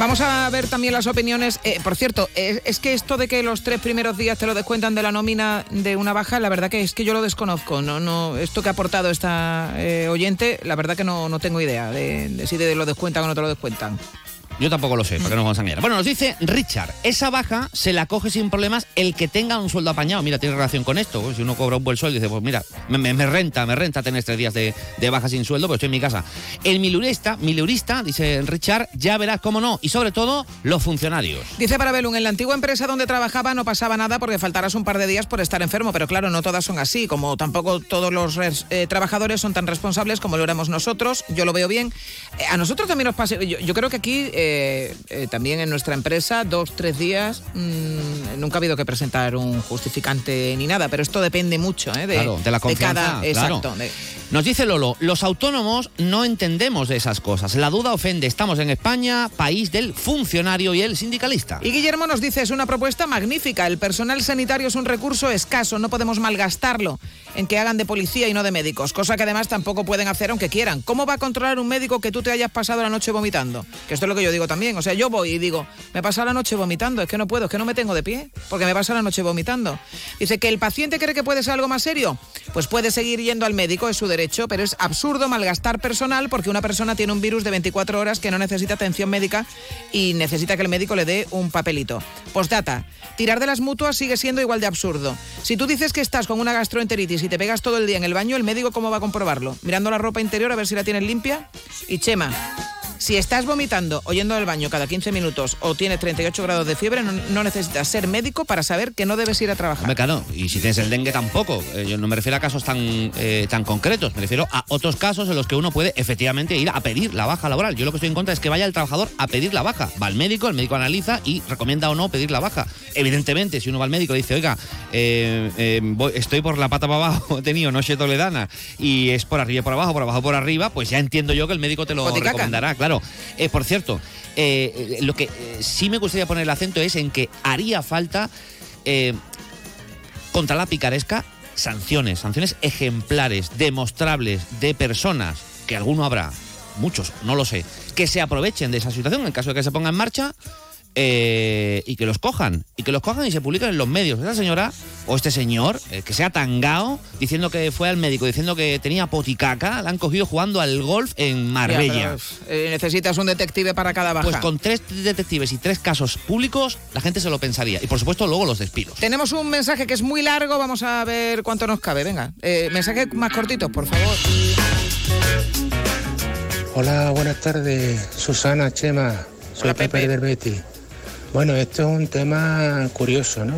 Vamos a ver también las opiniones. Eh, por cierto, es, es que esto de que los tres primeros días te lo descuentan de la nómina de una baja, la verdad que es que yo lo desconozco. No, no, esto que ha aportado esta eh, oyente, la verdad que no, no tengo idea de, de si te lo descuentan o no te lo descuentan. Yo tampoco lo sé, porque no vamos a engañar. Bueno, nos dice Richard, esa baja se la coge sin problemas el que tenga un sueldo apañado. Mira, tiene relación con esto. pues, Si uno cobra un buen sueldo, dice, pues mira, me, renta, me renta tener tres días de, de baja sin sueldo, pues estoy en mi casa. El milurista, milurista, dice Richard, ya verás cómo no. Y sobre todo, los funcionarios. Dice Parabellum, en la antigua empresa donde trabajaba no pasaba nada porque faltaras un par de días por estar enfermo, pero claro, no todas son así, como tampoco todos los eh, trabajadores son tan responsables como lo éramos nosotros, yo lo veo bien. Eh, a nosotros también nos pasa, yo, yo creo que aquí, eh, eh, también en nuestra empresa, dos, tres días, mm, nunca ha habido que presentar un justificante ni nada, pero esto depende mucho ¿eh? de, Claro, de la confianza, cada... claro. Exacto. de- Nos dice Lolo, los autónomos no entendemos de esas cosas. La duda ofende. Estamos en España, país del funcionario y el sindicalista. Y Guillermo nos dice, es una propuesta magnífica. El personal sanitario es un recurso escaso, no podemos malgastarlo en que hagan de policía y no de médicos, cosa que además tampoco pueden hacer aunque quieran. ¿Cómo va a controlar un médico que tú te hayas pasado la noche vomitando? Que esto es lo que yo digo también. O sea, yo voy y digo, me he pasado la noche vomitando, es que no puedo, es que no me tengo de pie, porque me he pasado la noche vomitando. Dice que el paciente cree que puede ser algo más serio. Pues puede seguir yendo al médico, es su derecho, pero es absurdo malgastar personal porque una persona tiene un virus de 24 horas que no necesita atención médica y necesita que el médico le dé un papelito. Postdata, tirar de las mutuas sigue siendo igual de absurdo. Si tú dices que estás con una gastroenteritis y te pegas todo el día en el baño, ¿el médico cómo va a comprobarlo? Mirando la ropa interior a ver si la tienes limpia. Y Chema, si estás vomitando o yendo al baño cada 15 minutos o tienes 38 grados de fiebre, no, no necesitas ser médico para saber que no debes ir a trabajar. Hombre, claro, y si tienes el dengue tampoco. Eh, yo no me refiero a casos tan, eh, tan concretos, me refiero a otros casos en los que uno puede efectivamente ir a pedir la baja laboral. Yo lo que estoy en contra es que vaya el trabajador a pedir la baja. Va al médico, el médico analiza y recomienda o no pedir la baja. Evidentemente, si uno va al médico y dice, oiga, eh, voy- estoy por la pata para abajo, he tenido noche toledana y es por arriba y por abajo, por abajo por arriba, pues ya entiendo yo que el médico te lo Boticaca. recomendará, claro. Eh, por cierto, eh, eh, lo que eh, sí me gustaría poner el acento es en que haría falta contra la picaresca sanciones, sanciones ejemplares, demostrables de personas, que alguno habrá, muchos, no lo sé, que se aprovechen de esa situación. En caso de que se ponga en marcha eh, y que los cojan, y que los cojan y se publiquen en los medios. Esa señora o este señor eh, que sea tangao diciendo que fue al médico, diciendo que tenía poticaca, la han cogido jugando al golf en Marbella. Ya, pero, eh, necesitas un detective para cada baja. Pues con tres detectives y tres casos públicos, la gente se lo pensaría. Y por supuesto, luego los despidos. Tenemos un mensaje que es muy largo, vamos a ver cuánto nos cabe. Venga, eh, mensaje más cortito, por favor. Hola, buenas tardes, Susana, Chema, soy Pepe, del Betis. Bueno, esto es un tema curioso, ¿no?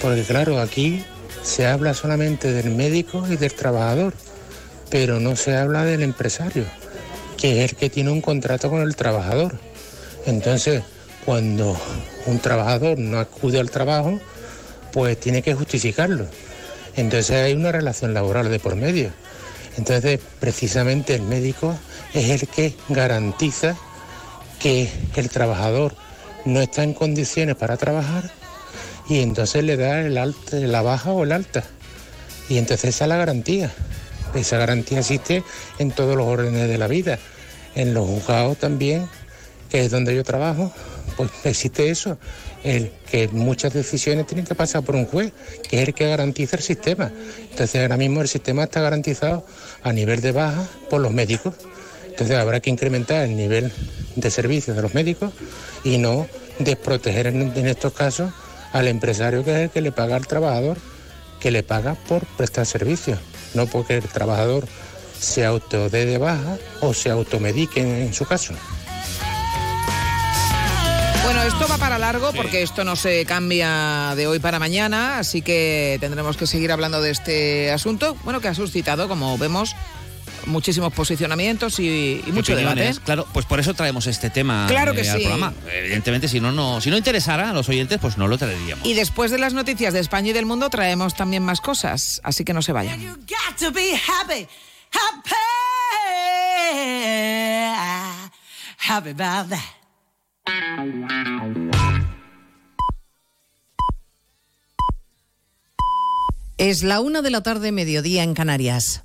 Porque claro, aquí se habla solamente del médico y del trabajador, pero no se habla del empresario, que es el que tiene un contrato con el trabajador. Entonces, cuando un trabajador no acude al trabajo, pues tiene que justificarlo. Entonces hay una relación laboral de por medio. Entonces, precisamente el médico es el que garantiza que el trabajador no está en condiciones para trabajar y entonces le da el la baja o el alta. Y entonces esa es la garantía. Esa garantía existe en todos los órdenes de la vida. En los juzgados también, que es donde yo trabajo, pues existe eso. El que muchas decisiones tienen que pasar por un juez, que es el que garantiza el sistema. Entonces ahora mismo el sistema está garantizado a nivel de baja por los médicos. Entonces habrá que incrementar el nivel de servicios de los médicos y no desproteger en, en estos casos al empresario que es el que le paga al trabajador, que le paga por prestar servicios, no porque el trabajador se autodé de baja o se automedique en, en su caso. Bueno, esto va para largo porque esto no se cambia de hoy para mañana, así que tendremos que seguir hablando de este asunto, bueno, que ha suscitado, como vemos, muchísimos posicionamientos y, y mucho debate. Claro, pues por eso traemos este tema Claro que eh, al sí. programa. Evidentemente, si no, no, si no interesara a los oyentes, pues no lo traeríamos. Y después de las noticias de España y del mundo traemos también más cosas, así que no se vayan. got to be happy, happy, happy about that. Es la una de la tarde, mediodía en Canarias.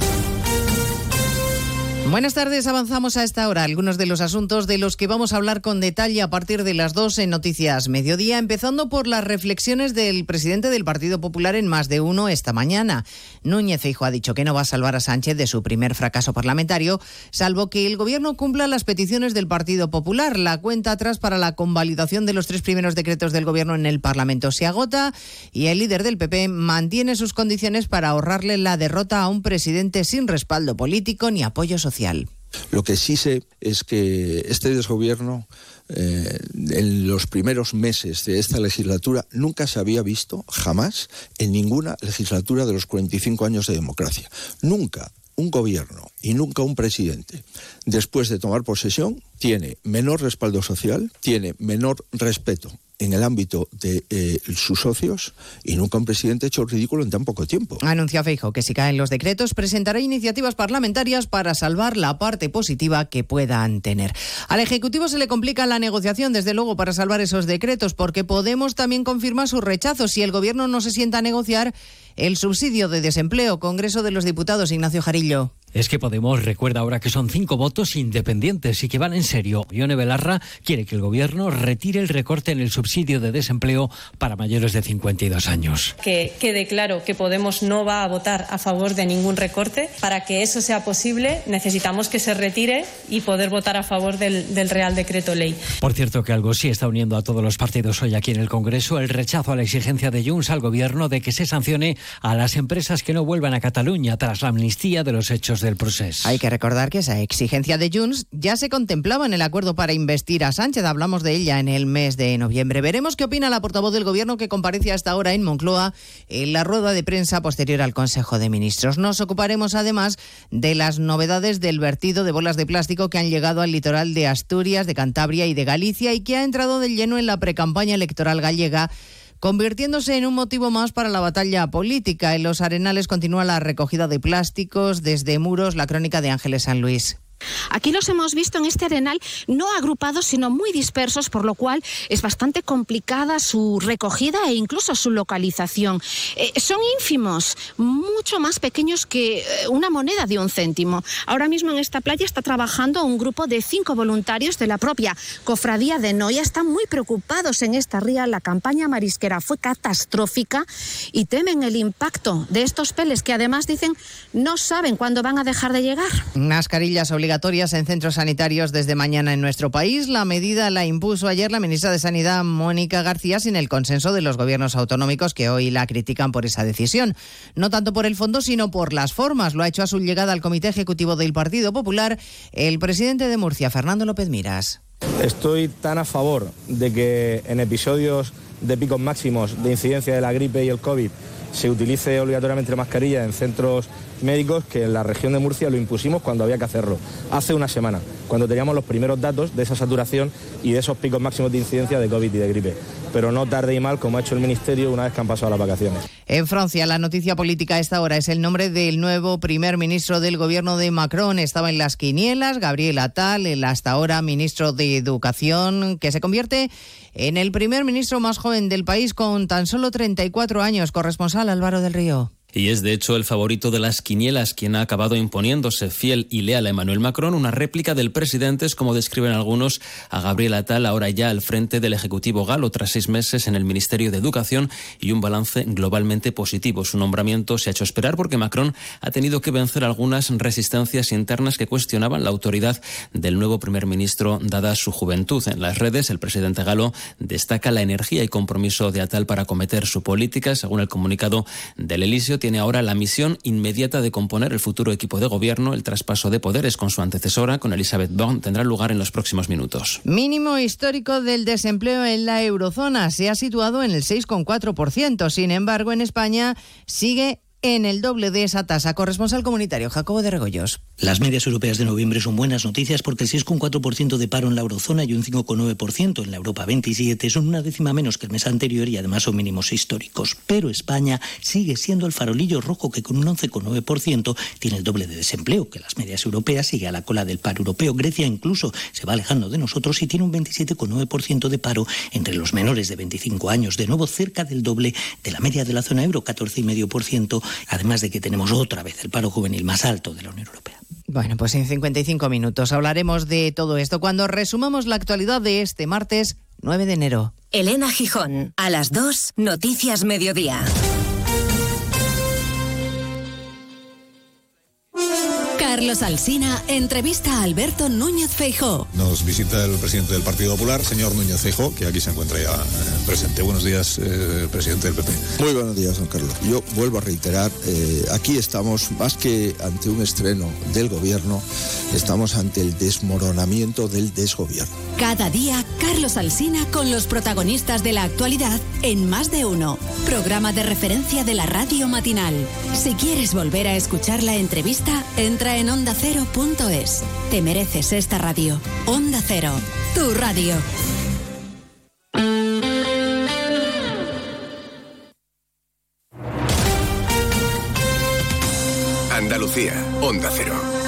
Buenas tardes, avanzamos a esta hora algunos de los asuntos de los que vamos a hablar con detalle a partir de las dos en Noticias Mediodía, empezando por las reflexiones del presidente del Partido Popular en más de uno esta mañana. Núñez Feijóo ha dicho que no va a salvar a Sánchez de su primer fracaso parlamentario, salvo que el gobierno cumpla las peticiones del Partido Popular. La cuenta atrás para la convalidación de los tres primeros decretos del gobierno en el Parlamento se agota y el líder del PP mantiene sus condiciones para ahorrarle la derrota a un presidente sin respaldo político ni apoyo social. Lo que sí sé es que este desgobierno, eh, en los primeros meses de esta legislatura, nunca se había visto, jamás, en ninguna legislatura de los 45 años de democracia. Nunca un gobierno y nunca un presidente, después de tomar posesión, tiene menor respaldo social, tiene menor respeto en el ámbito de eh, sus socios y nunca un presidente hecho ridículo en tan poco tiempo. Anunció Feijo que si caen los decretos presentará iniciativas parlamentarias para salvar la parte positiva que puedan tener. Al Ejecutivo se le complica la negociación, desde luego, para salvar esos decretos, porque Podemos también confirma su rechazo si el Gobierno no se sienta a negociar el subsidio de desempleo. Congreso de los Diputados, Ignacio Jarillo. Es que Podemos recuerda ahora que son cinco votos independientes y que van en serio. Ione Belarra quiere que el gobierno retire el recorte en el subsidio de desempleo para mayores de 52 años. Que quede claro que Podemos no va a votar a favor de ningún recorte. Para que eso sea posible, necesitamos que se retire y poder votar a favor del, del Real Decreto Ley. Por cierto que algo sí está uniendo a todos los partidos hoy aquí en el Congreso, el rechazo a la exigencia de Junts al gobierno de que se sancione a las empresas que no vuelvan a Cataluña tras la amnistía de los hechos del proceso. Hay que recordar que esa exigencia de Junts ya se contemplaba en el acuerdo para investir a Sánchez. Hablamos de ella en el mes de noviembre. Veremos qué opina la portavoz del Gobierno que comparece hasta ahora en Moncloa en la rueda de prensa posterior al Consejo de Ministros. Nos ocuparemos además de las novedades del vertido de bolas de plástico que han llegado al litoral de Asturias, de Cantabria y de Galicia y que ha entrado de lleno en la precampaña electoral gallega convirtiéndose en un motivo más para la batalla política. En los arenales continúa la recogida de plásticos desde muros, la crónica de Ángeles San Luis. Aquí los hemos visto en este arenal no agrupados, sino muy dispersos, por lo cual es bastante complicada su recogida e incluso su localización. Eh, son ínfimos, mucho más pequeños que eh, una moneda de un céntimo. Ahora mismo en esta playa está trabajando un grupo de cinco voluntarios de la propia cofradía de Noia. Están muy preocupados en esta ría. La campaña marisquera fue catastrófica y temen el impacto de estos peles que además dicen no saben cuándo van a dejar de llegar. Mascarillas obligatorias en centros sanitarios desde mañana en nuestro país. La medida la impuso ayer la ministra de Sanidad, Mónica García, sin el consenso de los gobiernos autonómicos que hoy la critican por esa decisión. No tanto por el fondo, sino por las formas. Lo ha hecho a su llegada al Comité Ejecutivo del Partido Popular el presidente de Murcia, Fernando López Miras. Estoy tan a favor de que en episodios de picos máximos de incidencia de la gripe y el COVID se utilice obligatoriamente mascarilla en centros médicos que en la región de Murcia lo impusimos cuando había que hacerlo, hace una semana, cuando teníamos los primeros datos de esa saturación y de esos picos máximos de incidencia de COVID y de gripe. Pero no tarde y mal como ha hecho el Ministerio una vez que han pasado las vacaciones. En Francia, la noticia política a esta hora es el nombre del nuevo primer ministro del gobierno de Macron. Estaba en las quinielas, Gabriel Attal, el hasta ahora ministro de Educación, que se convierte en el primer ministro más joven del país con tan solo 34 años. Corresponsal Álvaro del Río. Y es de hecho el favorito de las quinielas quien ha acabado imponiéndose fiel y leal a Emmanuel Macron, una réplica del presidente, es como describen algunos a Gabriel Attal, ahora ya al frente del Ejecutivo galo tras seis meses en el Ministerio de Educación y un balance globalmente positivo. Su nombramiento se ha hecho esperar porque Macron ha tenido que vencer algunas resistencias internas que cuestionaban la autoridad del nuevo primer ministro dada su juventud. En las redes, el presidente galo destaca la energía y compromiso de Attal para acometer su política, según el comunicado del Elíseo tiene ahora la misión inmediata de componer el futuro equipo de gobierno. El traspaso de poderes con su antecesora, con Elizabeth Borne, tendrá lugar en los próximos minutos. Mínimo histórico del desempleo en la eurozona se ha situado en el 6,4%. Sin embargo, en España sigue en el doble de esa tasa. Corresponsal comunitario, Jacobo de Regoyos. Las medias europeas de noviembre son buenas noticias porque el 6,4% de paro en la eurozona y un 5,9% en la Europa 27 son una décima menos que el mes anterior y además son mínimos históricos. Pero España sigue siendo el farolillo rojo que con un 11,9% tiene el doble de desempleo que las medias europeas, sigue a la cola del paro europeo. Grecia incluso se va alejando de nosotros y tiene un 27,9% de paro entre los menores de 25 años, de nuevo cerca del doble de la media de la zona euro, 14,5% además de que tenemos otra vez el paro juvenil más alto de la Unión Europea. Bueno, pues en 55 minutos hablaremos de todo esto cuando resumamos la actualidad de este martes 9 de enero. Elena Gijón, a las 2, Noticias Mediodía. Carlos Alsina entrevista a Alberto Núñez Feijó. Nos visita el presidente del Partido Popular, señor Núñez Feijó, que aquí se encuentra ya eh, presente. Buenos días, eh, presidente del PP. Muy buenos días, don Carlos. Yo vuelvo a reiterar, eh, aquí estamos más que ante un estreno del gobierno, estamos ante el desmoronamiento del desgobierno. Cada día, Carlos Alsina con los protagonistas de la actualidad en Más de Uno, programa de referencia de la radio matinal. Si quieres volver a escuchar la entrevista, entra en ondacero.es. Te mereces esta radio. Onda Cero, tu radio. Andalucía, Onda Cero.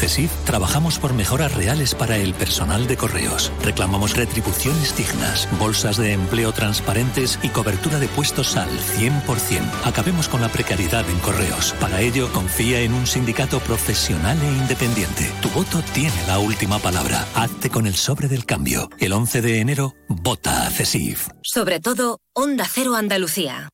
CESIF trabajamos por mejoras reales para el personal de correos. Reclamamos retribuciones dignas, bolsas de empleo transparentes y cobertura de puestos al 100%. Acabemos con la precariedad en correos. Para ello, confía en un sindicato profesional e independiente. Tu voto tiene la última palabra. Hazte con el sobre del cambio. El 11 de enero, vota a CESIF. Sobre todo, Onda Cero Andalucía.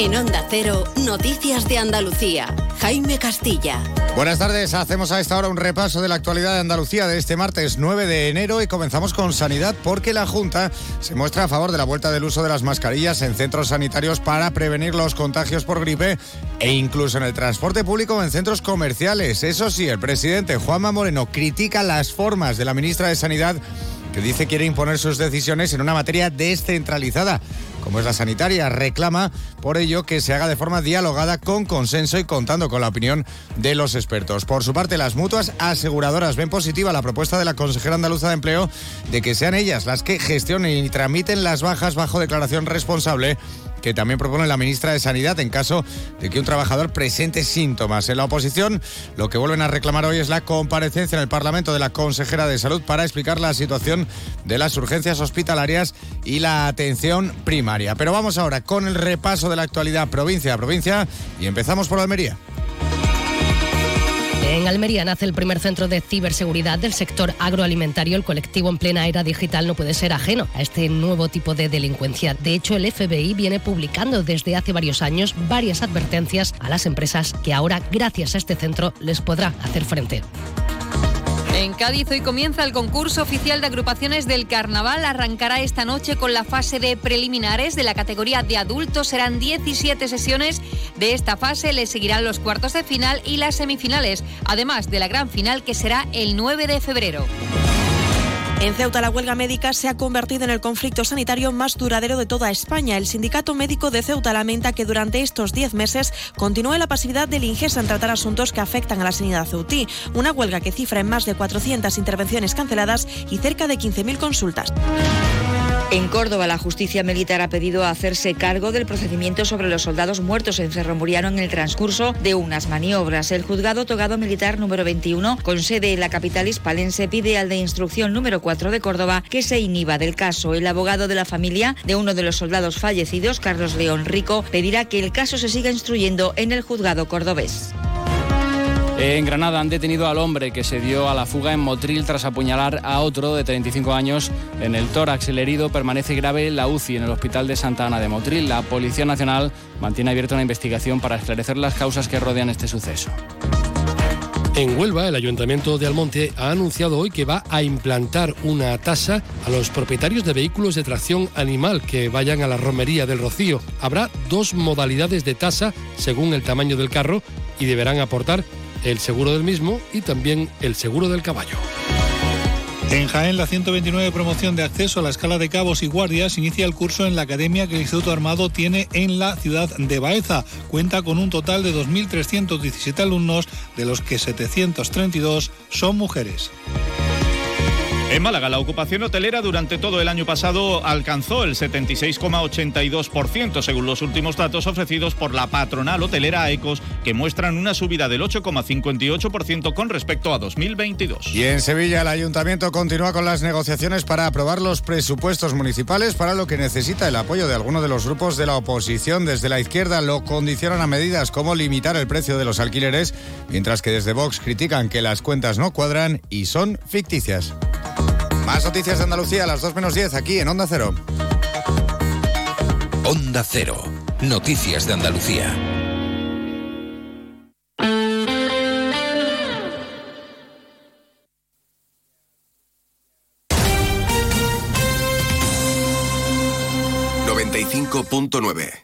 En Onda Cero, Noticias de Andalucía. Jaime Castilla. Buenas tardes, hacemos a esta hora un repaso de la actualidad de Andalucía de este martes 9 de enero y comenzamos con sanidad porque la Junta se muestra a favor de la vuelta del uso de las mascarillas en centros sanitarios para prevenir los contagios por gripe e incluso en el transporte público o en centros comerciales. Eso sí, el presidente Juanma Moreno critica las formas de la ministra de Sanidad que dice quiere imponer sus decisiones en una materia descentralizada, como es la sanitaria. Reclama por ello que se haga de forma dialogada, con consenso y contando con la opinión de los expertos. Por su parte, las mutuas aseguradoras ven positiva la propuesta de la consejera andaluza de empleo de que sean ellas las que gestionen y tramiten las bajas bajo declaración responsable que también propone la ministra de Sanidad en caso de que un trabajador presente síntomas. En la oposición, lo que vuelven a reclamar hoy es la comparecencia en el Parlamento de la consejera de Salud para explicar la situación de las urgencias hospitalarias y la atención primaria. Pero vamos ahora con el repaso de la actualidad provincia a provincia y empezamos por Almería. En Almería nace el primer centro de ciberseguridad del sector agroalimentario. El colectivo en plena era digital no puede ser ajeno a este nuevo tipo de delincuencia. De hecho, el FBI viene publicando desde hace varios años varias advertencias a las empresas que ahora, gracias a este centro, les podrá hacer frente. En Cádiz hoy comienza el concurso oficial de agrupaciones del carnaval. Arrancará esta noche con la fase de preliminares de la categoría de adultos. Serán 17 sesiones de esta fase. Le seguirán los cuartos de final y las semifinales, además de la gran final que será el 9 de febrero. En Ceuta, la huelga médica se ha convertido en el conflicto sanitario más duradero de toda España. El Sindicato Médico de Ceuta lamenta que durante estos 10 meses continúe la pasividad del Ingesa en tratar asuntos que afectan a la sanidad ceutí. Una huelga que cifra en más de 400 intervenciones canceladas y cerca de 15.000 consultas. En Córdoba, la justicia militar ha pedido hacerse cargo del procedimiento sobre los soldados muertos en Cerro Muriano en el transcurso de unas maniobras. El juzgado togado militar número 21, con sede en la capital hispalense, pide al de instrucción número 4 de Córdoba que se inhiba del caso. El abogado de la familia de uno de los soldados fallecidos, Carlos León Rico, pedirá que el caso se siga instruyendo en el juzgado cordobés. En Granada han detenido al hombre que se dio a la fuga en Motril tras apuñalar a otro de 35 años en el tórax. El herido permanece grave en la UCI en el Hospital de Santa Ana de Motril. La Policía Nacional mantiene abierta una investigación para esclarecer las causas que rodean este suceso. En Huelva, el Ayuntamiento de Almonte ha anunciado hoy que va a implantar una tasa a los propietarios de vehículos de tracción animal que vayan a la romería del Rocío. Habrá dos modalidades de tasa según el tamaño del carro y deberán aportar el seguro del mismo y también el seguro del caballo. En Jaén, la 129 promoción de acceso a la escala de cabos y guardias inicia el curso en la academia que el Instituto Armado tiene en la ciudad de Baeza. Cuenta con un total de 2.317 alumnos, de los que 732 son mujeres. En Málaga, la ocupación hotelera durante todo el año pasado alcanzó el 76,82%, según los últimos datos ofrecidos por la patronal hotelera ECOS, que muestran una subida del 8,58% con respecto a 2022. Y en Sevilla, el ayuntamiento continúa con las negociaciones para aprobar los presupuestos municipales, para lo que necesita el apoyo de algunos de los grupos de la oposición. Desde la izquierda lo condicionan a medidas como limitar el precio de los alquileres, mientras que desde Vox critican que las cuentas no cuadran y son ficticias. Más noticias de Andalucía a las 2 menos 10 aquí en Onda Cero. Onda Cero. Noticias de Andalucía. ...95.9...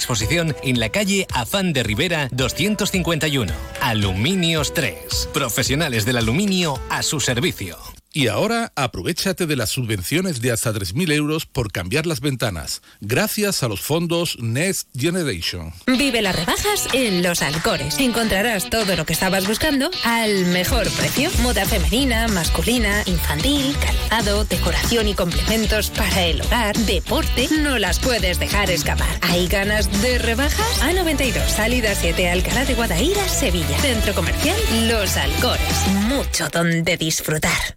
exposición en la calle Afán de Rivera 251. Aluminios 3. Profesionales del aluminio a su servicio. Y ahora aprovechate de las subvenciones de hasta 3.000 euros por cambiar las ventanas, gracias a los fondos Next Generation. Vive las rebajas en Los Alcores. Encontrarás todo lo que estabas buscando al mejor precio. Moda femenina, masculina, infantil, calzado, decoración y complementos para el hogar, deporte. No las puedes dejar escapar. ¿Hay ganas de rebajas? A92, salida 7, Alcalá de Guadaira, Sevilla. Centro comercial Los Alcores. Mucho donde disfrutar.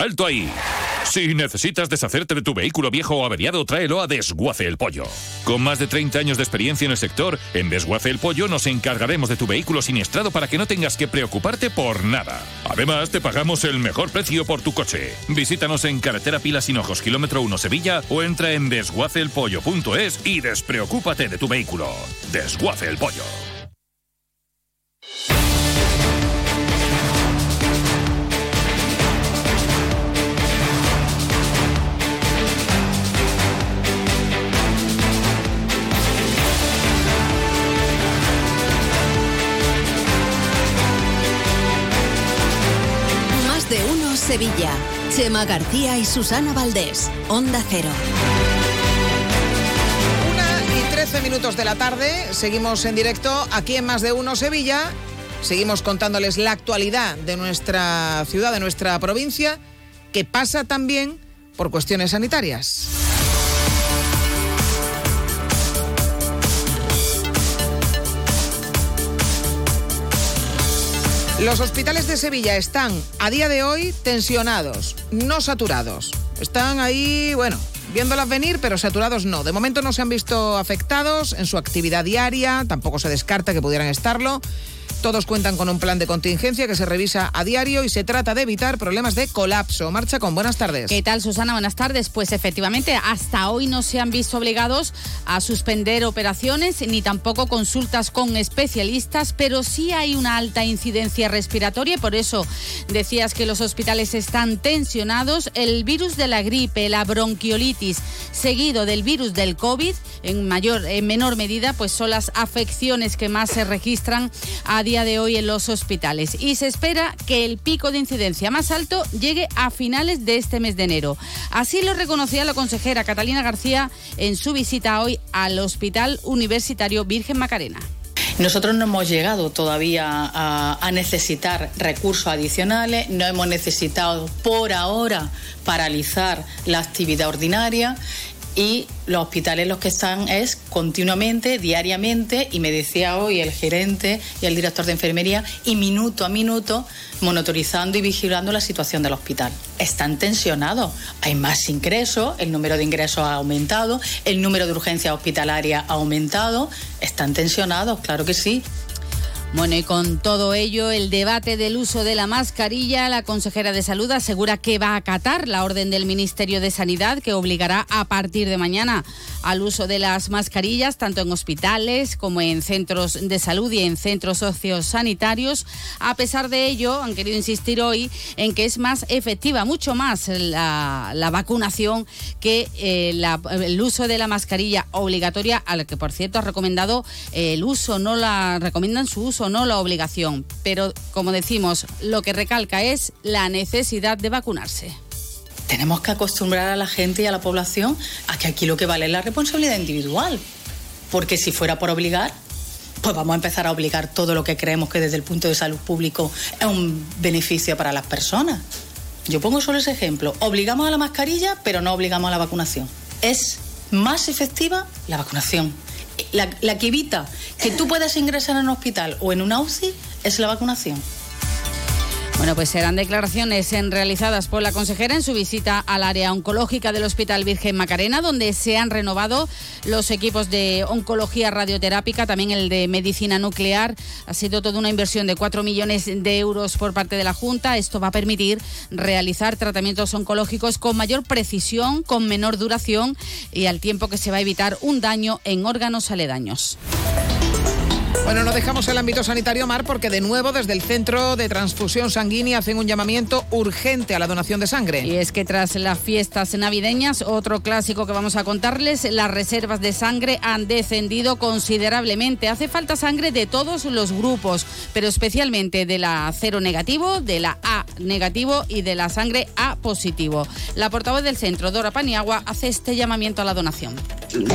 ¡Alto ahí! Si necesitas deshacerte de tu vehículo viejo o averiado, tráelo a Desguace el Pollo. Con más de 30 años de experiencia en el sector, en Desguace el Pollo nos encargaremos de tu vehículo siniestrado para que no tengas que preocuparte por nada. Además, te pagamos el mejor precio por tu coche. Visítanos en Carretera Pilas Hinojos, kilómetro 1 Sevilla o entra en desguaceelpollo.es y despreocúpate de tu vehículo. Desguace el Pollo. Sevilla. Chema García y Susana Valdés. Onda Cero. y 13 minutos de la tarde. Seguimos en directo aquí en Más de Uno Sevilla. Seguimos contándoles la actualidad de nuestra ciudad, de nuestra provincia, que pasa también por cuestiones sanitarias. Los hospitales de Sevilla están a día de hoy tensionados, no saturados. Están ahí, bueno, viéndolas venir, pero saturados no. De momento no se han visto afectados en su actividad diaria, tampoco se descarta que pudieran estarlo. Todos cuentan con un plan de contingencia que se revisa a diario y se trata de evitar problemas de colapso. Marcha con buenas tardes. ¿Qué tal, Susana? Buenas tardes. Pues efectivamente, hasta hoy no se han visto obligados a suspender operaciones ni tampoco consultas con especialistas, pero sí hay una alta incidencia respiratoria y por eso decías que los hospitales están tensionados. El virus de la gripe, la bronquiolitis, seguido del virus del COVID, en mayor, en menor medida, pues son las afecciones que más se registran día de hoy en los hospitales y se espera que el pico de incidencia más alto llegue a finales de este mes de enero. Así lo reconocía la consejera Catalina García en su visita hoy al Hospital Universitario Virgen Macarena. Nosotros no hemos llegado todavía a, a, necesitar recursos adicionales, no hemos necesitado por ahora paralizar la actividad ordinaria y los hospitales los que están es continuamente, diariamente, y me decía hoy el gerente y el director de enfermería, y minuto a minuto monitorizando y vigilando la situación del hospital. Están tensionados, hay más ingresos, el número de ingresos ha aumentado, el número de urgencias hospitalarias ha aumentado, están tensionados, claro que sí. Bueno, y con todo ello, el debate del uso de la mascarilla, la consejera de Salud asegura que va a acatar la orden del Ministerio de Sanidad que obligará a partir de mañana al uso de las mascarillas, tanto en hospitales como en centros de salud y en centros sociosanitarios. A pesar de ello, han querido insistir hoy en que es más efectiva, mucho más la, vacunación que eh, el uso de la mascarilla obligatoria, al que por cierto ha recomendado el uso, no la recomiendan su uso o no la obligación, pero como decimos, lo que recalca es la necesidad de vacunarse. Tenemos que acostumbrar a la gente y a la población a que aquí lo que vale es la responsabilidad individual, porque si fuera por obligar, pues vamos a empezar a obligar todo lo que creemos que desde el punto de salud público es un beneficio para las personas. Yo pongo solo ese ejemplo, obligamos a la mascarilla, pero no obligamos a la vacunación. Es más efectiva la vacunación la, que evita que tú puedas ingresar en un hospital o en una UCI es la vacunación. Bueno, pues serán declaraciones realizadas por la consejera en su visita al área oncológica del Hospital Virgen Macarena, donde se han renovado los equipos de oncología radioterápica, también el de medicina nuclear. Ha sido toda una inversión de 4 millones de euros por parte de la Junta. Esto va a permitir realizar tratamientos oncológicos con mayor precisión, con menor duración y al tiempo que se va a evitar un daño en órganos aledaños. Bueno, no dejamos el ámbito sanitario, Mar, porque de nuevo desde el Centro de Transfusión Sanguínea hacen un llamamiento urgente a la donación de sangre. Y es que tras las fiestas navideñas, otro clásico que vamos a contarles, las reservas de sangre han descendido considerablemente. Hace falta sangre de todos los grupos, pero especialmente de la cero negativo, de la A negativo y de la sangre A positivo. La portavoz del centro, Dora Paniagua, hace este llamamiento a la donación.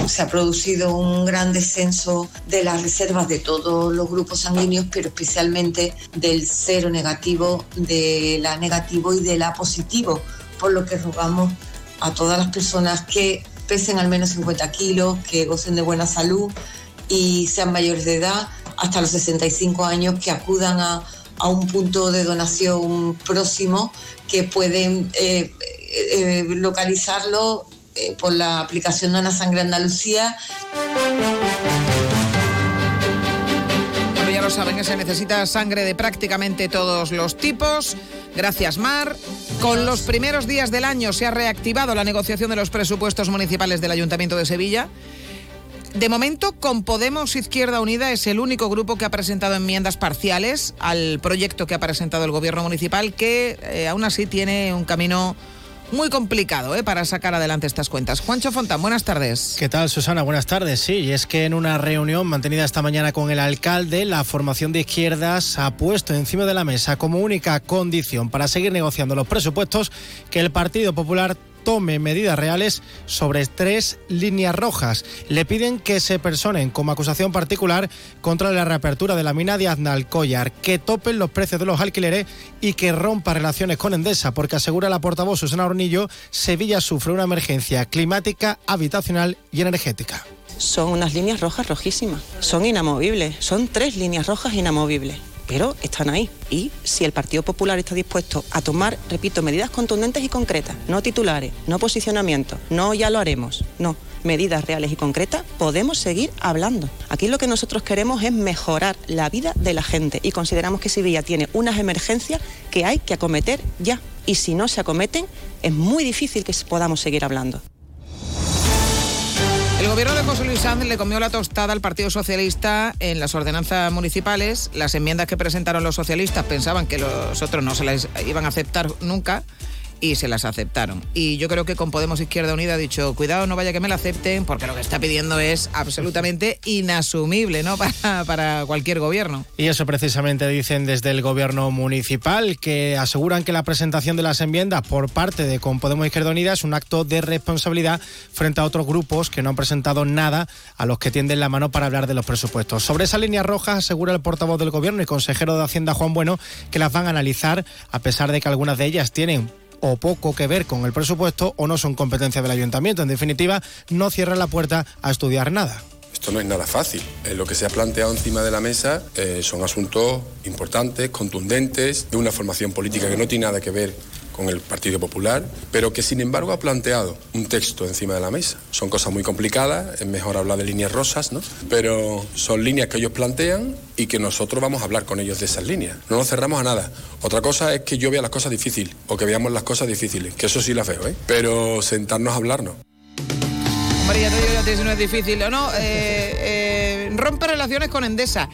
Se ha producido un gran descenso de las reservas de todos los grupos sanguíneos, pero especialmente del cero negativo, de la negativo y de la positivo, por lo que rogamos a todas las personas que pesen al menos 50 kilos, que gocen de buena salud y sean mayores de edad, hasta los 65 años, que acudan a, a un punto de donación próximo que pueden eh, eh, localizarlo eh, por la aplicación de una sangre Andalucía. Lo saben que se necesita sangre de prácticamente todos los tipos. Gracias, Mar. Con los primeros días del año se ha reactivado la negociación de los presupuestos municipales del Ayuntamiento de Sevilla. De momento, con Podemos Izquierda Unida es el único grupo que ha presentado enmiendas parciales al proyecto que ha presentado el Gobierno Municipal, que eh, aún así tiene un camino muy complicado ¿eh? para sacar adelante estas cuentas. Juancho Fontán, buenas tardes. ¿Qué tal, Susana? Buenas tardes. Sí, y es que en una reunión mantenida esta mañana con el alcalde, la formación de izquierdas ha puesto encima de la mesa como única condición para seguir negociando los presupuestos que el Partido Popular tome medidas reales sobre tres líneas rojas. Le piden que se personen como acusación particular contra la reapertura de la mina de Aznalcóllar, que topen los precios de los alquileres y que rompa relaciones con Endesa, porque asegura la portavoz Susana Hornillo, Sevilla sufre una emergencia climática, habitacional y energética. Son unas líneas rojas rojísimas, son inamovibles, son tres líneas rojas inamovibles pero están ahí. Y si el Partido Popular está dispuesto a tomar, repito, medidas contundentes y concretas, no titulares, no posicionamientos, no ya lo haremos, no, medidas reales y concretas, podemos seguir hablando. Aquí lo que nosotros queremos es mejorar la vida de la gente y consideramos que Sevilla tiene unas emergencias que hay que acometer ya. Y si no se acometen, es muy difícil que podamos seguir hablando. El gobierno de José Luis Sanz le comió la tostada al Partido Socialista en las ordenanzas municipales. Las enmiendas que presentaron los socialistas pensaban que los otros no se las iban a aceptar nunca y se las aceptaron. Y yo creo que con Podemos Izquierda Unida ha dicho, cuidado, no vaya que me la acepten, porque lo que está pidiendo es absolutamente inasumible ¿no? para, para cualquier gobierno. Y eso precisamente dicen desde el gobierno municipal, que aseguran que la presentación de las enmiendas por parte de Con Podemos Izquierda Unida es un acto de responsabilidad frente a otros grupos que no han presentado nada a los que tienden la mano para hablar de los presupuestos. Sobre esa línea roja asegura el portavoz del gobierno y consejero de Hacienda Juan Bueno que las van a analizar a pesar de que algunas de ellas tienen o poco que ver con el presupuesto o no son competencia del ayuntamiento. En definitiva, no cierra la puerta a estudiar nada. Esto no es nada fácil. Eh, lo que se ha planteado encima de la mesa eh, son asuntos importantes, contundentes, de una formación política que no tiene nada que ver con el Partido Popular, pero que sin embargo ha planteado un texto encima de la mesa. Son cosas muy complicadas, es mejor hablar de líneas rosas, ¿no? Pero son líneas que ellos plantean y que nosotros vamos a hablar con ellos de esas líneas. No nos cerramos a nada. Otra cosa es que yo vea las cosas difíciles o que veamos las cosas difíciles, que eso sí las veo, ¿eh? Pero sentarnos a hablar no. María, te digo ya te no es difícil o no. Eh, eh, rompe relaciones con Endesa.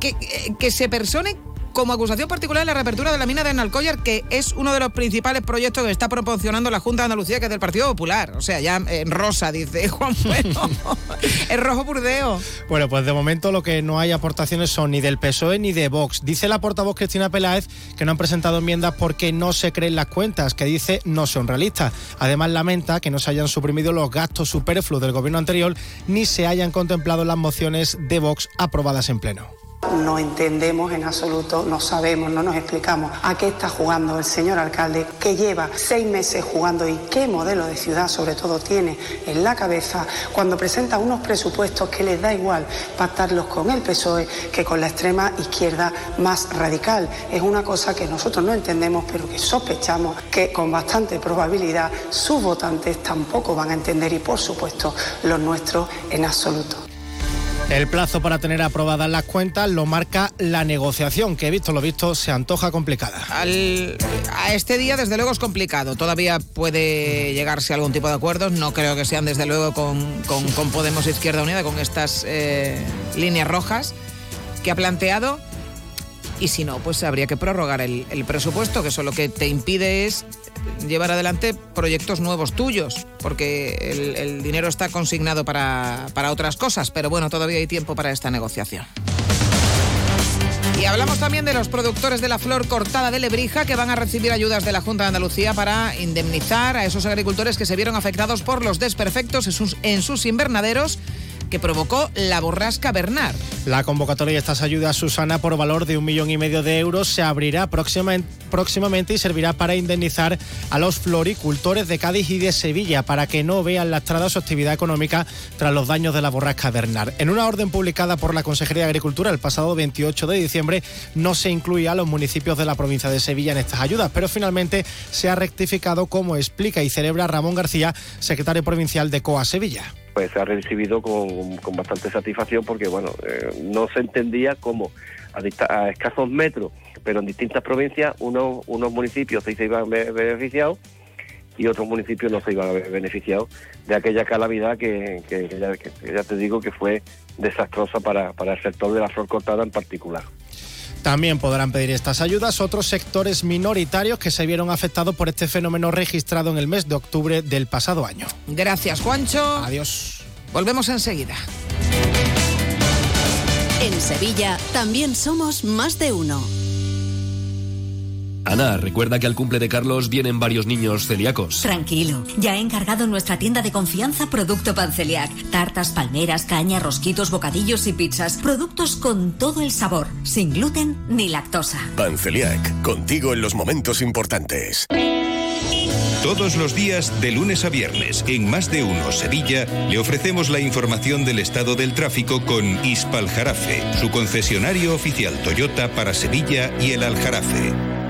Que, que se persone como acusación particular en la reapertura de la mina de Analcollar, que es uno de los principales proyectos que está proporcionando la Junta de Andalucía, que es del Partido Popular. O sea, ya en rosa, dice Juan Bueno. es rojo burdeo. Bueno, pues de momento lo que no hay aportaciones son ni del PSOE ni de Vox. Dice la portavoz Cristina Peláez que no han presentado enmiendas porque no se creen las cuentas, que dice no son realistas. Además, lamenta que no se hayan suprimido los gastos superfluos del gobierno anterior ni se hayan contemplado las mociones de Vox aprobadas en pleno. No entendemos en absoluto, no sabemos, no nos explicamos a qué está jugando el señor alcalde, que lleva seis meses jugando y qué modelo de ciudad sobre todo tiene en la cabeza cuando presenta unos presupuestos que les da igual pactarlos con el PSOE que con la extrema izquierda más radical. Es una cosa que nosotros no entendemos, pero que sospechamos que con bastante probabilidad sus votantes tampoco van a entender y por supuesto los nuestros en absoluto. El plazo para tener aprobadas las cuentas lo marca la negociación, que visto lo visto se antoja complicada. a este día, desde luego, es complicado. Todavía puede llegarse a algún tipo de acuerdos. No creo que sean, desde luego, con, Podemos Izquierda Unida, con estas eh, líneas rojas que ha planteado. Y si no, pues habría que prorrogar el, el presupuesto, que eso lo que te impide es llevar adelante proyectos nuevos tuyos, porque el, dinero está consignado para, para otras cosas, pero bueno, todavía hay tiempo para esta negociación. Y hablamos también de los productores de la flor cortada de Lebrija que van a recibir ayudas de la Junta de Andalucía para indemnizar a esos agricultores que se vieron afectados por los desperfectos en sus, en sus invernaderos que provocó la borrasca Bernard. La convocatoria de estas ayudas, Susana, por valor de un millón y medio de euros, se abrirá próximamente y servirá para indemnizar a los floricultores de Cádiz y de Sevilla para que no vean lastrada su actividad económica tras los daños de la borrasca Bernard. En una orden publicada por la Consejería de Agricultura el pasado 28 de diciembre, no se incluía a los municipios de la provincia de Sevilla en estas ayudas, pero finalmente se ha rectificado, como explica y celebra Ramón García, secretario provincial de COA Sevilla pues se ha recibido con, bastante satisfacción porque bueno eh, no se entendía cómo a, escasos metros pero en distintas provincias unos unos municipios se iban a beneficiados y otros municipios no se iban a ver beneficiados de aquella calamidad que, ya, te digo que fue desastrosa para, para el sector de la flor cortada en particular. También podrán pedir estas ayudas otros sectores minoritarios que se vieron afectados por este fenómeno registrado en el mes de octubre del pasado año. Gracias, Juancho. Adiós. Volvemos enseguida. En Sevilla también somos más de uno. Ana, recuerda que al cumple de Carlos vienen varios niños celíacos. Tranquilo, ya he encargado nuestra tienda de confianza Producto Panceliac. Tartas, palmeras, caña, rosquitos, bocadillos y pizzas. Productos con todo el sabor, sin gluten ni lactosa. Panceliac, contigo en los momentos importantes. Todos los días, de lunes a viernes, en Más de Uno Sevilla, le ofrecemos la información del estado del tráfico con Ispal Jarafe, su concesionario oficial Toyota para Sevilla y el Aljarafe.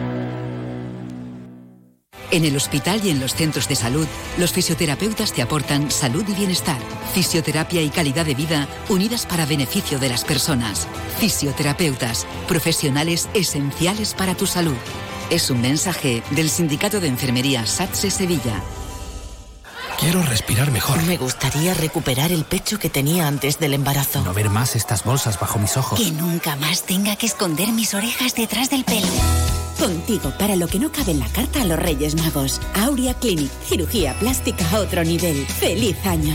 En el hospital y en los centros de salud, los fisioterapeutas te aportan salud y bienestar, fisioterapia y calidad de vida unidas para beneficio de las personas. Fisioterapeutas, profesionales esenciales para tu salud. Es un mensaje del Sindicato de Enfermería SATSE Sevilla. Quiero respirar mejor. Me gustaría recuperar el pecho que tenía antes del embarazo. No ver más estas bolsas bajo mis ojos. Que nunca más tenga que esconder mis orejas detrás del pelo. Contigo para lo que no cabe en la carta a los Reyes Magos. Aurea Clinic, cirugía plástica a otro nivel. ¡Feliz año!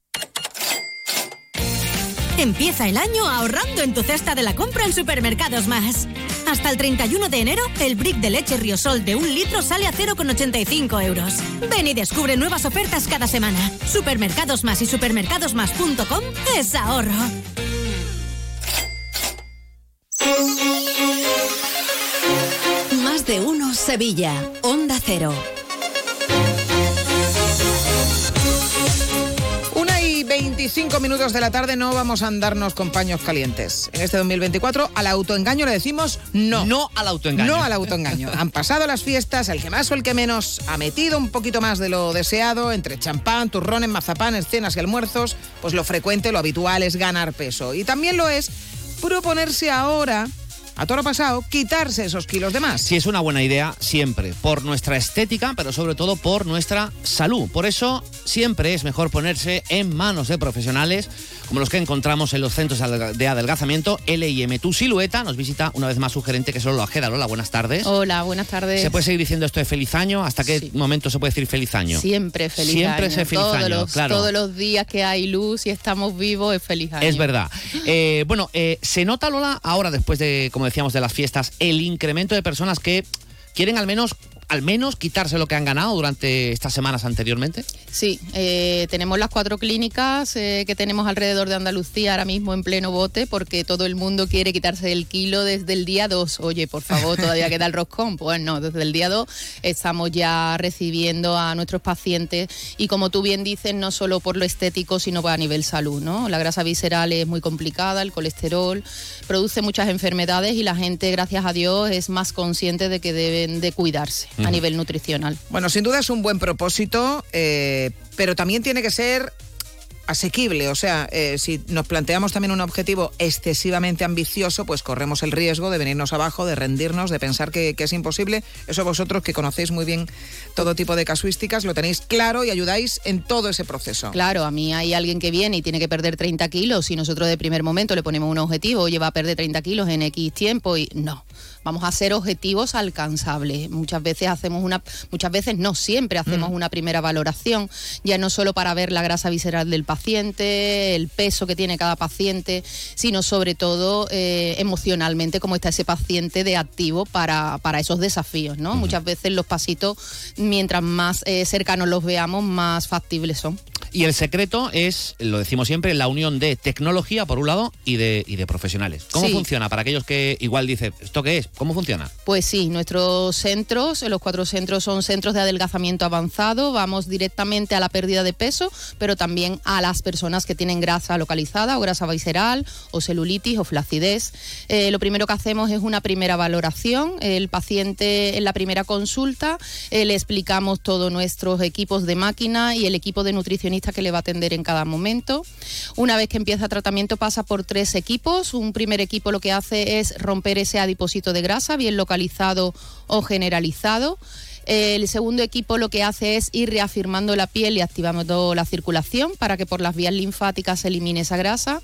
Empieza el año ahorrando en tu cesta de la compra en Supermercados Más. Hasta el 31 de enero, el brick de leche Riosol de un litro sale a 0,85 euros. Ven y descubre nuevas ofertas cada semana. Supermercados Más y supermercadosmás.com es ahorro. Más de uno Sevilla. Onda Cero. Y 25 minutos de la tarde no vamos a andarnos con paños calientes. En este 2024 al autoengaño le decimos no. No al autoengaño. No al autoengaño. Han pasado las fiestas, el que más o el que menos ha metido un poquito más de lo deseado entre champán, turrones, mazapanes, cenas y almuerzos, pues lo frecuente, lo habitual es ganar peso. Y también lo es proponerse ahora a toro pasado, quitarse esos kilos de más. Sí, es una buena idea siempre, por nuestra estética, pero sobre todo por nuestra salud. Por eso siempre es mejor ponerse en manos de profesionales como los que encontramos en los centros de adelgazamiento LIM. Tu silueta nos visita una vez más su gerente, que solo lo Lola. Hola, buenas tardes. Hola, buenas tardes. ¿Se puede seguir diciendo esto de feliz año? ¿Hasta qué momento se puede decir feliz año? Siempre feliz Siempre año. es feliz todos año, los, claro. Todos los días que hay luz y estamos vivos es feliz año. Es verdad. Eh, bueno, eh, se nota, Lola, ahora después de, como decíamos, de las fiestas, el incremento de personas que quieren al menos al menos quitarse lo que han ganado durante estas semanas anteriormente? Sí, eh, tenemos las cuatro clínicas eh, que tenemos alrededor de Andalucía ahora mismo en pleno bote porque todo el mundo quiere quitarse el kilo desde el día 2. Oye, por favor, todavía queda el roscón. Pues no, desde el día 2 estamos ya recibiendo a nuestros pacientes y como tú bien dices, no solo por lo estético, sino a nivel salud, ¿no? La grasa visceral es muy complicada, el colesterol produce muchas enfermedades y la gente, gracias a Dios, es más consciente de que deben de cuidarse a nivel nutricional. Bueno, sin duda es un buen propósito, eh, pero también tiene que ser asequible. O sea, eh, si nos planteamos también un objetivo excesivamente ambicioso, pues corremos el riesgo de venirnos abajo, de rendirnos, de pensar que, que, es imposible. Eso vosotros que conocéis muy bien todo tipo de casuísticas, lo tenéis claro y ayudáis en todo ese proceso. Claro, a mí hay alguien que viene y tiene que perder 30 kilos y nosotros de primer momento le ponemos un objetivo, oye, va a perder 30 kilos en X tiempo y no. Vamos a hacer objetivos alcanzables. Muchas veces hacemos una, muchas veces no siempre hacemos mm. una primera valoración, ya no solo para ver la grasa visceral del paciente, el peso que tiene cada paciente, sino sobre todo eh, emocionalmente cómo está ese paciente de activo para, para esos desafíos, ¿no? Mm. Muchas veces los pasitos, mientras más eh, cercanos los veamos, más factibles son. Y el secreto es, lo decimos siempre, la unión de tecnología por un lado y de, y de profesionales. ¿Cómo Sí. funciona para aquellos que igual dicen, ¿esto qué es? ¿Cómo funciona? Pues sí, nuestros centros, los cuatro centros son centros de adelgazamiento avanzado, vamos directamente a la pérdida de peso, pero también a las personas que tienen grasa localizada o grasa visceral o celulitis o flacidez. Eh, lo primero que hacemos es una primera valoración, el paciente en la primera consulta eh, le explicamos todos nuestros equipos de máquina y el equipo de nutricionista que le va a atender en cada momento. Una vez que empieza tratamiento pasa por tres equipos, un primer equipo lo que hace es romper ese adipósito de grasa, bien localizado o generalizado. El segundo equipo lo que hace es ir reafirmando la piel y activando la circulación para que por las vías linfáticas se elimine esa grasa.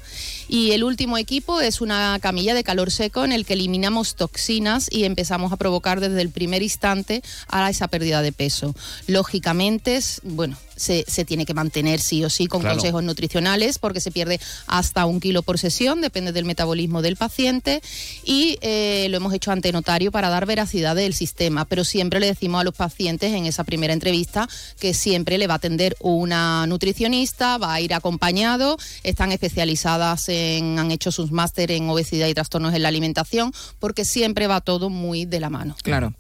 Y el último equipo es una camilla de calor seco en el que eliminamos toxinas y empezamos a provocar desde el primer instante a esa pérdida de peso. Lógicamente, es- bueno, se, se tiene que mantener sí o sí con Claro. consejos nutricionales porque se pierde hasta un kilo por sesión, depende del metabolismo del paciente y eh, lo hemos hecho ante notario para dar veracidad del sistema, pero siempre le decimos a los pacientes en esa primera entrevista que siempre le va a atender una nutricionista, va a ir acompañado, están especializadas en, han hecho sus máster en obesidad y trastornos en la alimentación, porque siempre va todo muy de la mano. Claro.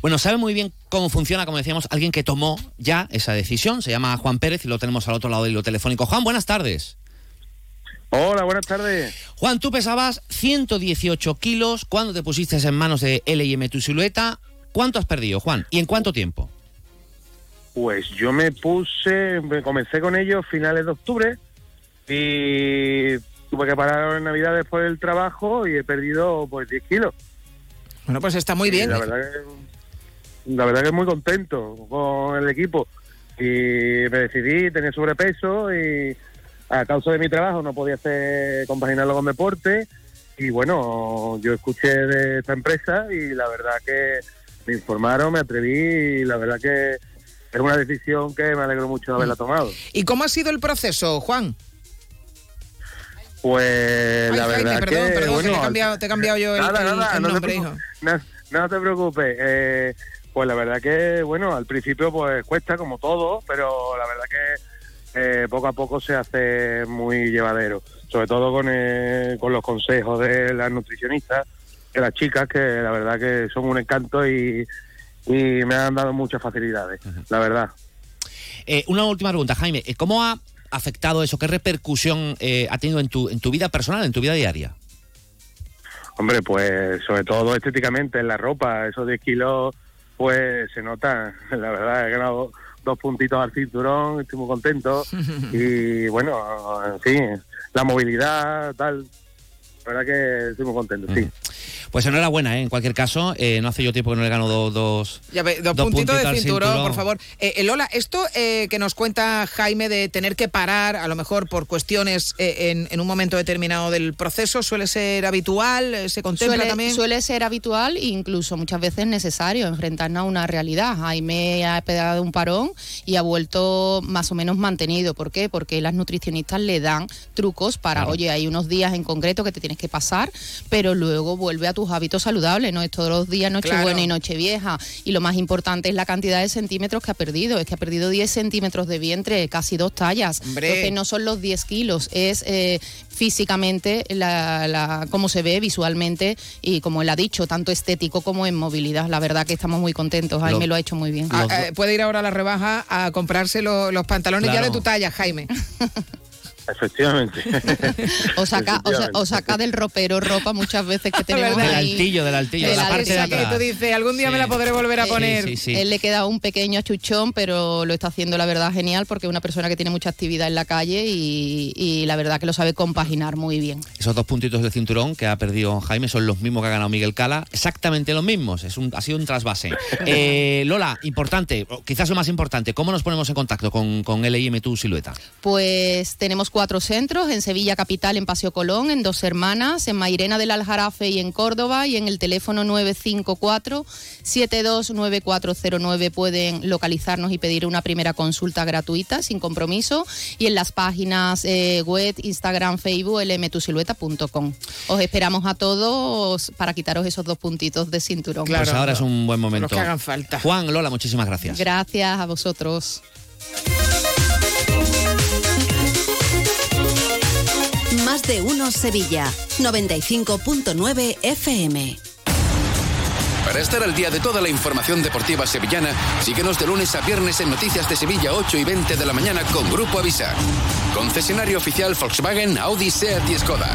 Bueno, sabe muy bien cómo funciona, como decíamos, alguien que tomó ya esa decisión. Se llama Juan Pérez y lo tenemos al otro lado del hilo telefónico. Juan, buenas tardes. Hola, buenas tardes. Juan, tú pesabas 118 kilos cuando te pusiste en manos de L&M tu silueta. ¿Cuánto has perdido, Juan? ¿Y en cuánto tiempo? Pues yo me puse, me comencé con ellos finales de octubre y tuve que parar en Navidades por el trabajo y he perdido pues 10 kilos. Bueno, pues está muy bien. La verdad que, la verdad que muy contento con el equipo. Y me decidí, tenía sobrepeso y a causa de mi trabajo no podía hacer compaginarlo con deporte. Y bueno, yo escuché de esta empresa y la verdad que me informaron, me atreví y la verdad que es una decisión que me alegro mucho de haberla tomado. ¿Y cómo ha sido el proceso, Juan? Pues Ay, la Jaime, verdad perdón, que perdón, que bueno, te, he cambiado, te he cambiado yo el, Nada, el- nada, el no te nombre, hijo. no, no te preocupes. Eh, pues la verdad que, bueno, al principio pues cuesta como todo, pero la verdad que eh, poco a poco se hace muy llevadero. Sobre todo con, eh, con los consejos de las nutricionistas, de las chicas, que la verdad que son un encanto y, y me han dado muchas facilidades, la verdad. Eh, una última pregunta, Jaime. Eh, ¿Cómo ha afectado eso? ¿Qué repercusión eh, ha tenido en tu, en tu vida personal, en tu vida diaria? Hombre, pues sobre todo estéticamente en la ropa, esos 10 kilos, pues se nota. La verdad, he ganado dos puntitos al cinturón, estoy muy contento. y bueno, en fin, la movilidad, tal. La verdad que estoy muy contento, sí. Pues enhorabuena, ¿eh? en cualquier caso. eh, no hace yo tiempo que no le gano do- dos, Ya ve, dos, dos puntitos, de cinturón, por favor. Eh, eh, Lola, esto eh, que nos cuenta Jaime de tener que parar, a lo mejor por cuestiones eh, en, en un momento determinado del proceso, suele ser habitual, Eh, se contempla Suele, también. suele ser habitual e incluso muchas veces necesario enfrentarnos a una realidad. Jaime ha pegado un parón y ha vuelto más o menos mantenido. ¿Por qué? Porque las nutricionistas le dan trucos para, oye, hay unos días en concreto que te tienes que pasar, pero luego vuelve a tus hábitos saludables, no es todos los días Nochebuena Claro. y Nochevieja. Y lo más importante es la cantidad de centímetros que ha perdido. Es que ha perdido 10 centímetros de vientre, casi dos tallas. Hombre. Entonces no son los 10 kilos, es eh, físicamente la, la- cómo se ve visualmente y como él ha dicho, tanto estético como en movilidad. La verdad que estamos muy contentos. Jaime Lo- lo, ha hecho muy bien. Ah, eh, puede ir ahora a la rebaja a comprarse lo- los pantalones ya de tu talla, Jaime. Efectivamente. O saca, o, sa- o saca del ropero ropa muchas veces que tenemos Del ahí. altillo, del altillo, de la parte de atrás. Tú dices, algún día me la podré volver a Sí, poner. sí, sí. Él le queda un pequeño achuchón, pero lo está haciendo la verdad genial porque es una persona que tiene mucha actividad en la calle y, y la verdad que lo sabe compaginar muy bien. Esos dos puntitos del cinturón que ha perdido Jaime son los mismos que ha ganado Miguel Cala, exactamente los mismos. Es un, ha sido un trasvase. Eh, Lola, importante, quizás lo más importante, ¿cómo nos ponemos en contacto con, con LIM Tu Silueta? Pues tenemos cuatro centros, en Sevilla Capital, en Paseo Colón, en Dos Hermanas, en Mairena del Aljarafe y en Córdoba, y en el teléfono 954-729409 pueden localizarnos y pedir una primera consulta gratuita, sin compromiso, y en las páginas eh, web, Instagram, Facebook, lmtusilueta.com. Os esperamos a todos para quitaros esos dos puntitos de cinturón. pues ahora es un buen momento. Los que hagan falta. Juan, Lola, muchísimas gracias. Gracias a vosotros. Más de uno Sevilla. 95.9 FM. Para estar al día de toda la información deportiva sevillana, síguenos de lunes a viernes en Noticias de Sevilla 8 y 20 de la mañana con Grupo Avisa. Concesionario oficial Volkswagen, Audi, Seat y Skoda.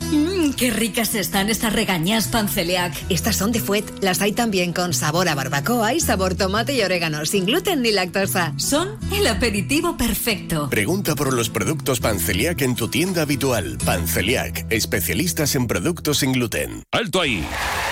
Mmm, qué ricas están estas regañas panceliac. Estas son de Fuet. Las hay también con sabor a barbacoa y sabor tomate y orégano, sin gluten ni lactosa. Son el aperitivo perfecto. Pregunta por los productos Panceliac en tu tienda habitual. Panceliac, especialistas en productos sin gluten. ¡Alto ahí!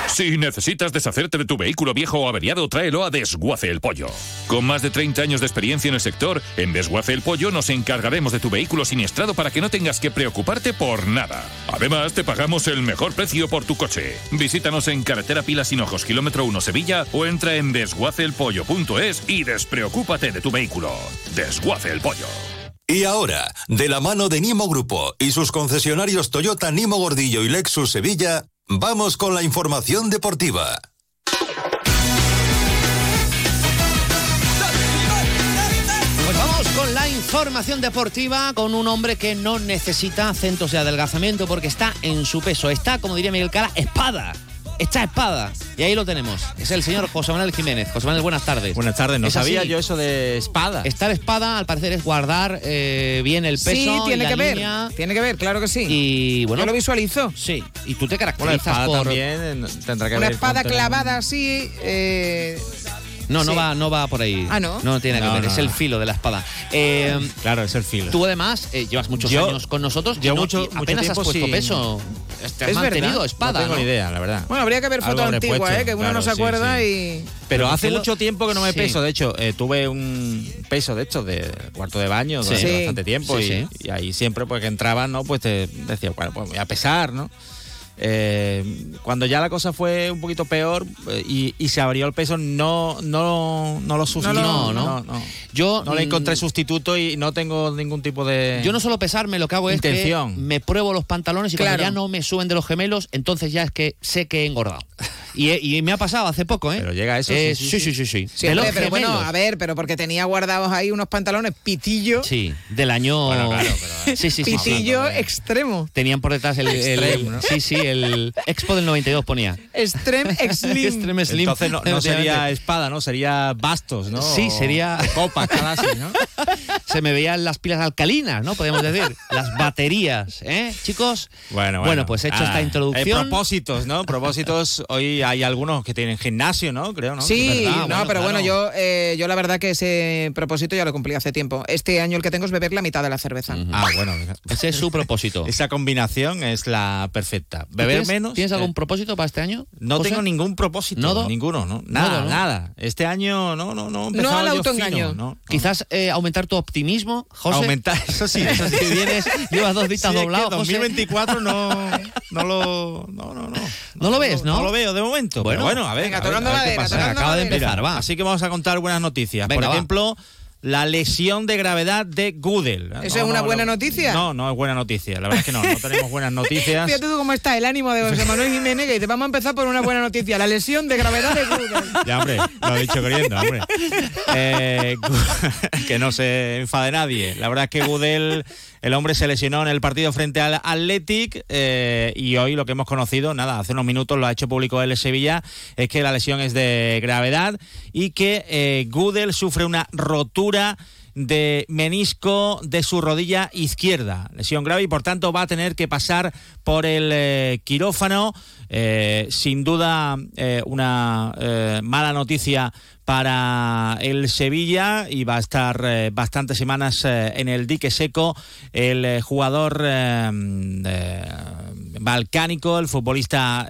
Si necesitas deshacerte de tu vehículo viejo o averiado, tráelo a Desguace el Pollo. Con más de 30 años de experiencia en el sector, en Desguace el Pollo nos encargaremos de tu vehículo siniestrado para que no tengas que preocuparte por nada. Además, te pagamos el mejor precio por tu coche. Visítanos en Carretera Pilas Hinojos, kilómetro 1 Sevilla o entra en desguaceelpollo.es y despreocúpate de tu vehículo. Desguace el Pollo. Y ahora, de la mano de Nimo Grupo y sus concesionarios Toyota Nimo Gordillo y Lexus Sevilla, vamos con la información deportiva. Información deportiva con un hombre que no necesita centros de adelgazamiento porque está en su peso. Está, como diría Miguel Cala, espada. echa espada. Y ahí lo tenemos. Es el señor José Manuel Jiménez. José Manuel, buenas tardes. Buenas tardes, no Es sabía así. yo eso de espada. Estar espada, al parecer, es guardar eh, bien el peso. Sí, y tiene la que ver. línea. Tiene que ver, claro que sí. Y bueno. Yo lo visualizo. Sí, y tú te Bueno, caracterizas espada por. también eh, tendrá que Una ver espada clavada así. eh, No, no Sí. va, no va por ahí. Ah, ¿no? No tiene que ver, no, es el filo de la espada. Eh, Claro, es el filo. tú además eh, llevas muchos Yo- años con nosotros. yo mucho- mucho apenas tiempo has puesto sin- peso. Te has Es mantenido verdad. espada. no tengo ¿no? ni idea, la verdad. Bueno, habría que ver Algo fotos habré antiguas, puesto, ¿eh? que uno claro, no se acuerda sí. y. Pero hace mucho tiempo que no me Sí. peso. De hecho, eh, tuve un peso de estos de cuarto de baño durante Sí. bastante tiempo Sí, y, sí. y ahí siempre pues que entraban, ¿no? Pues te decía, bueno, pues voy a pesar, ¿no? Eh, cuando ya la cosa fue un poquito peor eh, y, y se abrió el peso, no, no, no lo sustituí. No, no. no. Yo No le mm, encontré sustituto y no tengo ningún tipo de. Yo no suelo pesarme, lo que hago es Intención. que me pruebo los pantalones y Claro. cuando ya no me suben de los gemelos, entonces ya es que sé que he engordado. Y, me ha pasado hace poco, ¿eh? Pero llega eso, Eh, sí, sí, sí, sí, sí, sí. Sí, De hombre, los pero bueno, a ver, pero porque tenía guardados ahí unos pantalones pitillo. Sí, del año. Bueno, claro, pero- sí, sí, sí, sí. pitillo extremo. Tenían por detrás el, el- Extreme, ¿no? sí, sí, el Expo del 92 ponía. Extreme Slim. Extreme Slim. Entonces no, no sería espada, ¿no? Sería bastos, ¿no? Sí, sería- O copas, casi, ¿no? Se me veían las pilas alcalinas, ¿no? Podemos decir. Las baterías, ¿eh, chicos? Bueno, Bueno, pues hecho esta Eh, introducción. propósitos, ¿no? Propósitos. Hoy hay algunos que tienen gimnasio, ¿no? Creo, ¿no? Sí, no, bueno, pero bueno, claro. yo, eh, yo la verdad que ese propósito ya lo cumplí hace tiempo. Este año el que tengo es beber la mitad de la cerveza. Ah, bueno. Ese es su propósito. Esa combinación es la perfecta. ¿Tú Beber tienes, menos. ¿Tienes eh, algún propósito para este año? No José? tengo ningún propósito, ¿Nodo? ninguno, ¿no? Nada, Nodo, ¿no? nada. Este año no, no, no. empezado al autoengaño. fino, no, no. Quizás eh, aumentar tu optimismo, José. Aumentar, eso sí, eso sí. que vienes, llevas dos ditas Sí, es que doblados, José. 2024 no, no lo. No, no, no. No lo ves, ¿no? No lo veo de momento. Bueno. Bueno, bueno a ver. Venga, a ver, a ver madera, Acaba de empezar, va. Así que vamos a contar buenas noticias. Venga, Por va. La lesión de gravedad de Goodell. ¿Eso es una buena noticia? No, no es buena noticia. La verdad es que no, no tenemos buenas noticias. Fíjate tú cómo está el ánimo de José Manuel Jiménez que dice, vamos a empezar por una buena noticia, la lesión de gravedad de Google. Ya, hombre, lo he dicho queriendo, hombre. Eh, que no se enfade nadie. La verdad es que Gudel, el hombre se lesionó en el partido frente al Athletic eh, y hoy lo que hemos conocido, nada, hace unos minutos lo ha hecho público el Sevilla, es que la lesión es de gravedad y que eh, Gudel sufre una rotura de menisco de su rodilla izquierda. Lesión grave y por tanto va a tener que pasar por el eh, quirófano. Eh, sin duda una mala noticia para el Sevilla y va a estar eh, bastantes semanas eh, en el dique seco el eh, jugador eh, balcánico, el futbolista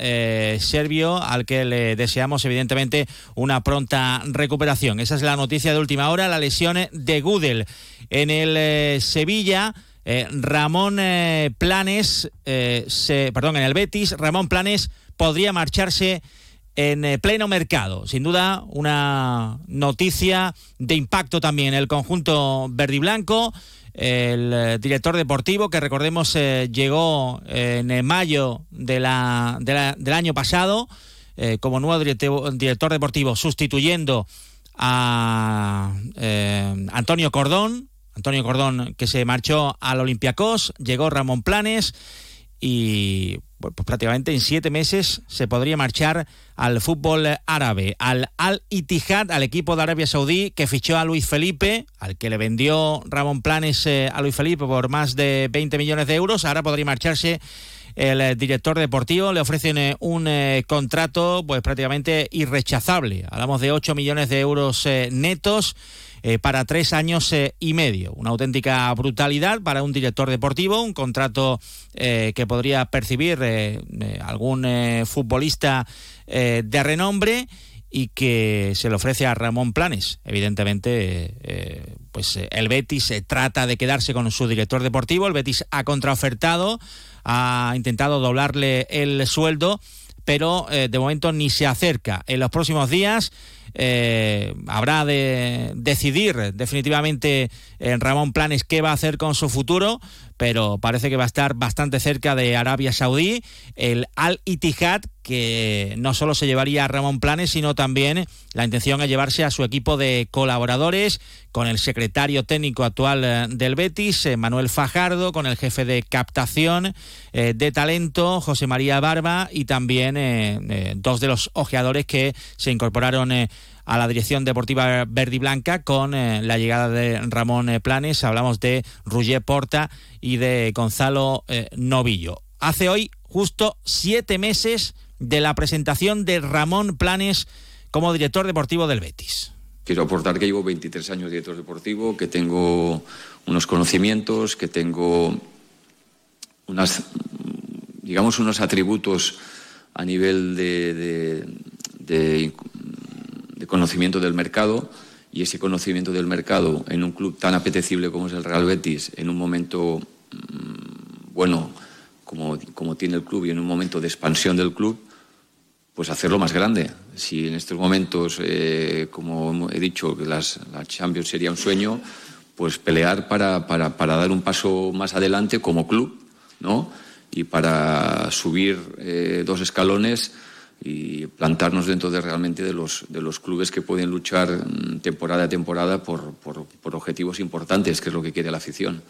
serbio, al que le deseamos evidentemente una pronta recuperación. Esa es la noticia de última hora, la lesión de Gudel en el Sevilla. Ramón Planes, perdón, en el Betis, Ramón Planes podría marcharse en eh, pleno mercado. Sin duda, una noticia de impacto también el conjunto verde y blanco. El eh, director deportivo, que recordemos eh, llegó en mayo de la- de la- del año pasado como nuevo director deportivo, sustituyendo a Antonio Cordón. Antonio Cordón que se marchó al Olympiacos, llegó Ramón Planes y bueno, pues prácticamente en siete meses se podría marchar al fútbol árabe, al Al Ittihad, al equipo de Arabia Saudí que fichó a Luis Felipe, al que le vendió Ramón Planes eh, a Luis Felipe por más de 20 millones de euros. Ahora podría marcharse el eh, director deportivo, le ofrecen eh, un contrato pues prácticamente irrechazable. Hablamos de 8 millones de euros netos eh, para tres años eh, y medio. Una auténtica brutalidad para un director deportivo, un contrato eh, que podría percibir algún futbolista de renombre y que se le ofrece a Ramón Planes. Evidentemente, pues el Betis eh, trata de quedarse con su director deportivo, el Betis ha contraofertado, ha intentado doblarle el sueldo, pero de momento ni se acerca. En los próximos días eh, habrá de decidir definitivamente en Ramón Planes qué va a hacer con su futuro, pero parece que va a estar bastante cerca de Arabia Saudí. El Al Ittihad, que no solo se llevaría a Ramón Planes, sino también la intención es llevarse a su equipo de colaboradores, con el secretario técnico actual eh, del Betis, eh, Manuel Fajardo, con el jefe de captación eh, de talento, José María Barba, y también dos de los ojeadores que se incorporaron a la dirección deportiva verde y blanca con eh, la llegada de Ramón eh, Planes. Hablamos de Roger Porta y de Gonzalo eh, Novillo. Hace hoy justo siete meses de la presentación de Ramón Planes como director deportivo del Betis. Quiero aportar que llevo 23 años de director deportivo, que tengo unos conocimientos, que tengo unas, digamos, unos atributos a nivel de de conocimiento del mercado y ese conocimiento del mercado en un club tan apetecible como es el Real Betis, en un momento mm, bueno como, como tiene el club y en un momento de expansión del club, pues hacerlo más grande. Si en estos momentos, eh, como he dicho, que las, la Champions sería un sueño, pues pelear para, para, para, dar un paso más adelante como club, ¿no? Y para subir eh, dos escalones y plantarnos dentro de realmente de los, de los clubes que pueden luchar mm, temporada a temporada por, por, objetivos importantes, que es lo que quiere la afición.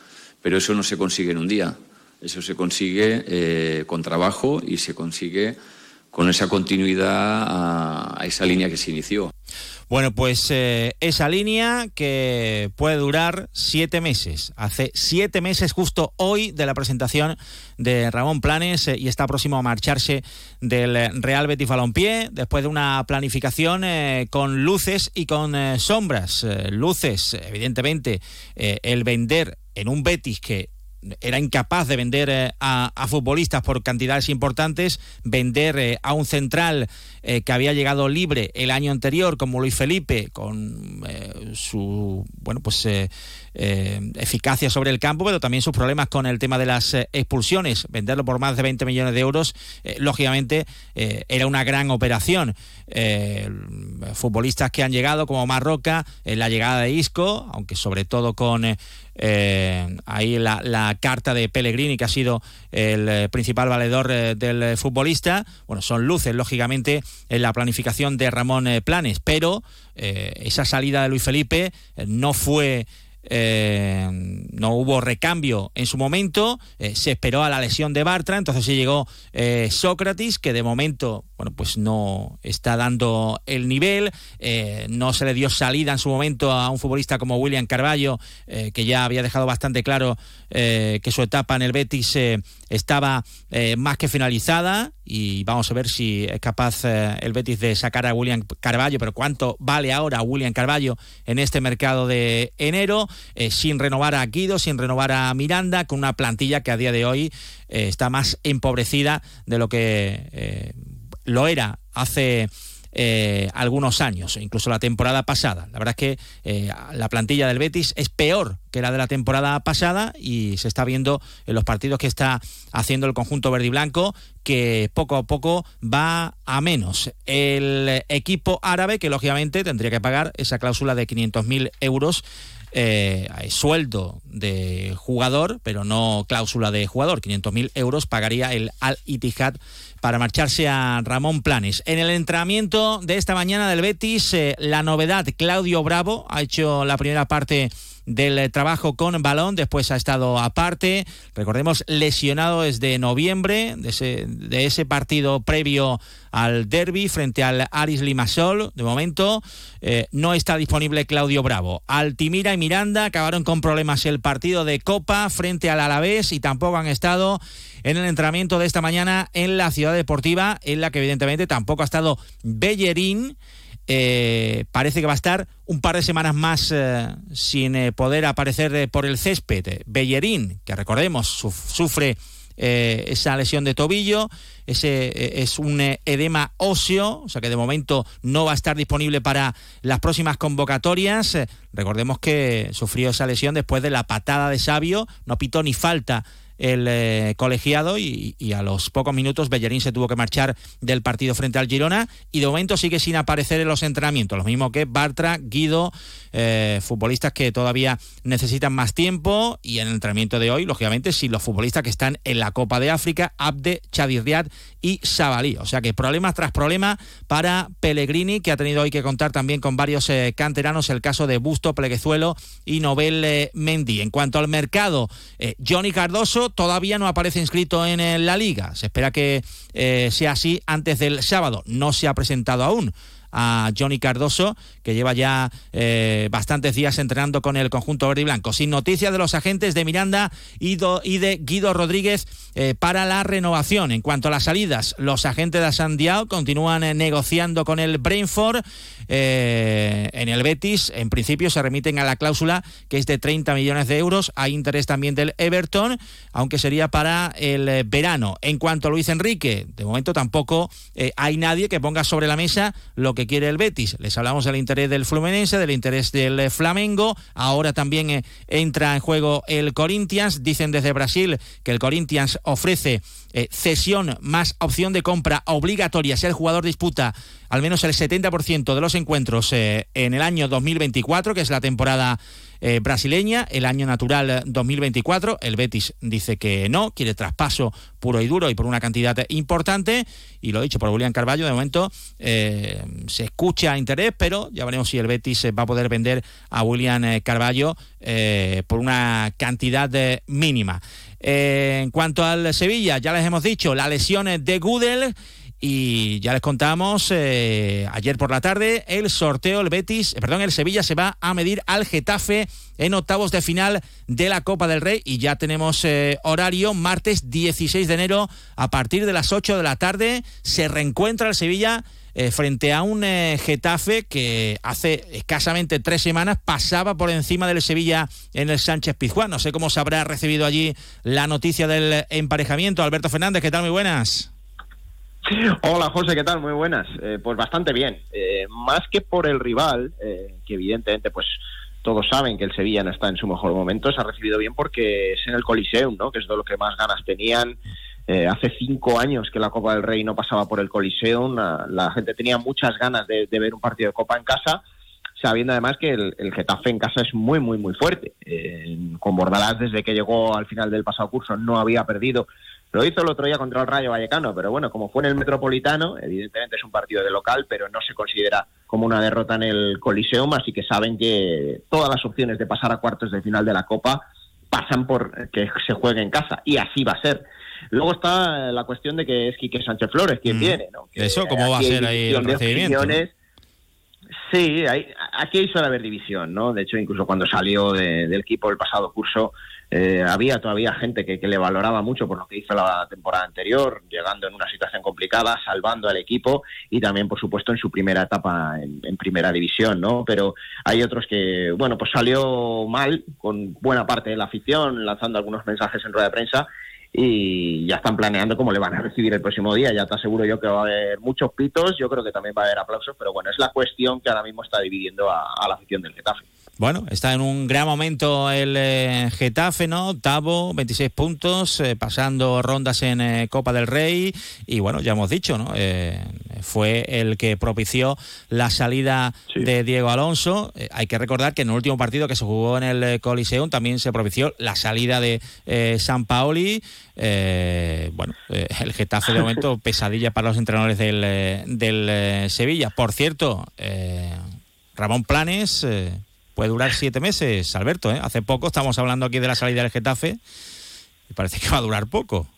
Pero eso no se consigue en un día, eso se consigue eh, con trabajo y se consigue con esa continuidad a esa línea que se inició. Bueno, pues eh, esa línea que puede durar siete meses. Hace siete meses justo hoy de la presentación de Ramón Planes eh, y está próximo a marcharse del Real Betis Balompié después de una planificación eh, con luces y con sombras. luces, evidentemente, el vender en un Betis que era incapaz de vender a, futbolistas por cantidades importantes, vender a un central eh, que había llegado libre el año anterior, como Luis Felipe, con su bueno pues eficacia sobre el campo, pero también sus problemas con el tema de las expulsiones, venderlo por más de 20 millones de euros, lógicamente era una gran operación. futbolistas que han llegado como Marroca, la llegada de Isco, aunque sobre todo con eh, ahí la, carta de Pellegrini, que ha sido el eh, principal valedor eh, del futbolista. Bueno, son luces, lógicamente, en la planificación de Ramón Planes, pero esa salida de Luis Felipe no fue eh, no hubo recambio en su momento, eh, se esperó a la lesión de Bartra, entonces se llegó eh, Sócrates, que de momento, bueno, pues no está dando el nivel, no se le dio salida en su momento a un futbolista como William Carballo, que ya había dejado bastante claro que su etapa en el Betis estaba más que finalizada. Y vamos a ver si es capaz el Betis de sacar a William Carballo, pero cuánto vale ahora William Carballo en este mercado de enero. Eh, sin renovar a Guido, sin renovar a Miranda, con una plantilla que a día de hoy eh, está más empobrecida de lo que eh, lo era hace algunos años, incluso la temporada pasada. La verdad es que la plantilla del Betis es peor que la de la temporada pasada y se está viendo en los partidos que está haciendo el conjunto verde y blanco que poco a poco va a menos. El equipo árabe que lógicamente tendría que pagar esa cláusula de 500.000 euros eh, sueldo de jugador, pero no cláusula de jugador. 500.000 euros pagaría el Al Ittihad para marcharse a Ramón Planes. En el entrenamiento de esta mañana del Betis, eh, la novedad, Claudio Bravo ha hecho la primera parte del eh, trabajo con balón, después ha estado aparte, recordemos, lesionado desde noviembre, de ese, de ese partido previo al derby frente al Aris Limasol. De momento eh, no está disponible Claudio Bravo. Altimira y Miranda acabaron con problemas el partido de Copa frente al Alavés y tampoco han estado en el entrenamiento de esta mañana en la ciudad deportiva, en la que evidentemente tampoco ha estado Bellerín. Eh, parece que va a estar un par de semanas más eh, sin eh, poder aparecer por el césped. Bellerín, que recordemos, sufre esa lesión de tobillo, ese es un edema óseo, o sea que de momento no va a estar disponible para las próximas convocatorias. recordemos que sufrió esa lesión después de la patada de Sabio, no pitó ni falta el eh, colegiado y, a los pocos minutos Bellerín se tuvo que marchar del partido frente al Girona y de momento sigue sin aparecer en los entrenamientos, lo mismo que Bartra, Guido, eh, futbolistas que todavía necesitan más tiempo y en el entrenamiento de hoy, lógicamente, si los futbolistas que están en la Copa de África, Abde, Chadirriad y Sabalí. O sea que problemas tras problemas para Pellegrini, que ha tenido hoy que contar también con varios eh, canteranos, el caso de Busto, Pleguezuelo y Nobel Mendy. En cuanto al mercado, Johnny Cardoso todavía no aparece inscrito en la liga. Se espera que sea así antes del sábado. No se ha presentado aún a Johnny Cardoso, que lleva ya eh, bastantes días entrenando con el conjunto verde y blanco. Sin noticias de los agentes de Miranda y, de Guido Rodríguez eh, para la renovación. En cuanto a las salidas, los agentes de Sandiao continúan eh, negociando con el Brainford. En el Betis, en principio, se remiten a la cláusula que es de 30 millones de euros. Hay interés también del Everton, aunque sería para el verano. En cuanto a Luis Enrique, de momento tampoco hay nadie que ponga sobre la mesa lo que quiere el Betis. Les hablamos del interés del Fluminense, del interés del eh, Flamengo. Ahora también eh, entra en juego el Corinthians. Dicen desde Brasil que el Corinthians ofrece eh, cesión más opción de compra obligatoria si el jugador disputa al menos el 70% de los encuentros en el año 2024, que es la temporada eh, brasileña, el año natural 2024. El Betis dice que no, quiere traspaso puro y duro y por una cantidad importante. Y lo dicho por William Carballo, de momento eh, se escucha interés, pero ya veremos si el Betis va a poder vender a William eh, Carballo por una cantidad mínima. en cuanto al Sevilla, ya les hemos dicho, las lesiones de Gudel y ya les contamos eh, ayer por la tarde el sorteo, el Betis, eh, perdón, el Sevilla se va a medir al Getafe en octavos de final de la Copa del Rey y ya tenemos eh, horario martes 16 de enero a partir de las 8 de la tarde se reencuentra el Sevilla frente a un Getafe que hace escasamente tres semanas pasaba por encima del Sevilla en el Sánchez Pizjuán. No sé cómo se habrá recibido allí la noticia del emparejamiento. Alberto Fernández, ¿qué tal? Muy buenas. Hola José, ¿qué tal? Muy buenas. Eh, pues bastante bien. Eh, más que por el rival, eh, que evidentemente pues todos saben que el Sevilla no está en su mejor momento, se ha recibido bien porque es en el Coliseum, ¿no? que es de lo que más ganas tenían. hace cinco años que la Copa del Rey no pasaba por el Coliseum, la, gente tenía muchas ganas de, ver un partido de Copa en casa, sabiendo además que el, Getafe en casa es muy, muy, muy fuerte. con Bordalás, desde que llegó al final del pasado curso, no había perdido lo hizo el otro día contra el Rayo Vallecano, pero bueno, como fue en el Metropolitano, evidentemente es un partido de local, pero no se considera como una derrota en el Coliseum, así que saben que todas las opciones de pasar a cuartos de final de la Copa pasan por que se juegue en casa, y así va a ser. Luego está la cuestión de que es Quique Sánchez Flores quien mm. viene, ¿no? ¿Eso cómo va a ser ahí el recibimiento? Sí, hay, aquí suele haber división, ¿no? De hecho, incluso cuando salió del equipo el pasado curso, eh, había todavía gente que, le valoraba mucho por lo que hizo la temporada anterior, llegando en una situación complicada, salvando al equipo y también, por supuesto, en su primera etapa en, primera división, ¿no? Pero hay otros que, bueno, pues salió mal con buena parte de la afición, lanzando algunos mensajes en rueda de prensa y ya están planeando cómo le van a recibir el próximo día. Ya te aseguro yo que va a haber muchos pitos, yo creo que también va a haber aplausos, pero bueno, es la cuestión que ahora mismo está dividiendo a la afición del Getafe. Bueno, está en un gran momento el eh, Getafe, ¿no? Octavo, 26 puntos, eh, pasando rondas en eh, Copa del Rey. Y bueno, ya hemos dicho, ¿no? fue el que propició la salida de Diego Alonso. hay que recordar que en el último partido que se jugó en el Coliseum también se propició la salida de San Paoli. bueno, el Getafe de momento pesadilla para los entrenadores del, del Sevilla. Por cierto, Ramón Planes puede durar siete meses, Alberto. ¿eh? Hace poco estamos hablando aquí de la salida del Getafe y parece que va a durar poco.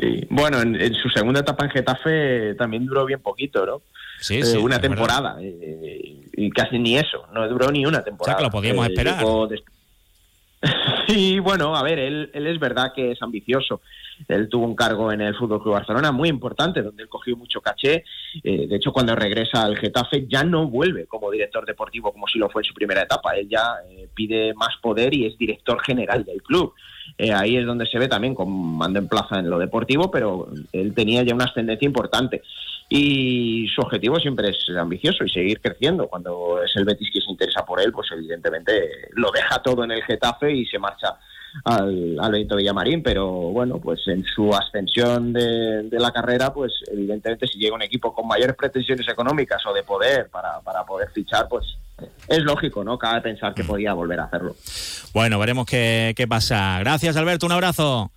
Sí, bueno, en, su segunda etapa en Getafe también duró bien poquito, ¿no? Sí, sí. una temporada eh, y casi ni eso, no duró ni una temporada. O sea, que lo podíamos eh, esperar. Sí, bueno, a ver, él, él es verdad que es ambicioso él tuvo un cargo en el Fútbol Club Barcelona muy importante, donde él cogió mucho caché. Eh, de hecho, cuando regresa al Getafe ya no vuelve como director deportivo como si lo fue en su primera etapa. Él ya eh, pide más poder y es director general del club. Eh, ahí es donde se ve también con mando en plaza en lo deportivo, pero él tenía ya una ascendencia importante. Y su objetivo siempre es ambicioso y seguir creciendo. Cuando es el Betis que se interesa por él, pues evidentemente lo deja todo en el Getafe y se marcha al, al Benito Villamarín, pero bueno, pues en su ascensión de, de, la carrera, pues evidentemente si llega un equipo con mayores pretensiones económicas o de poder para, para poder fichar, pues es lógico, ¿no? Cabe pensar que podía volver a hacerlo. Bueno, veremos qué, qué pasa. Gracias, Alberto, un abrazo.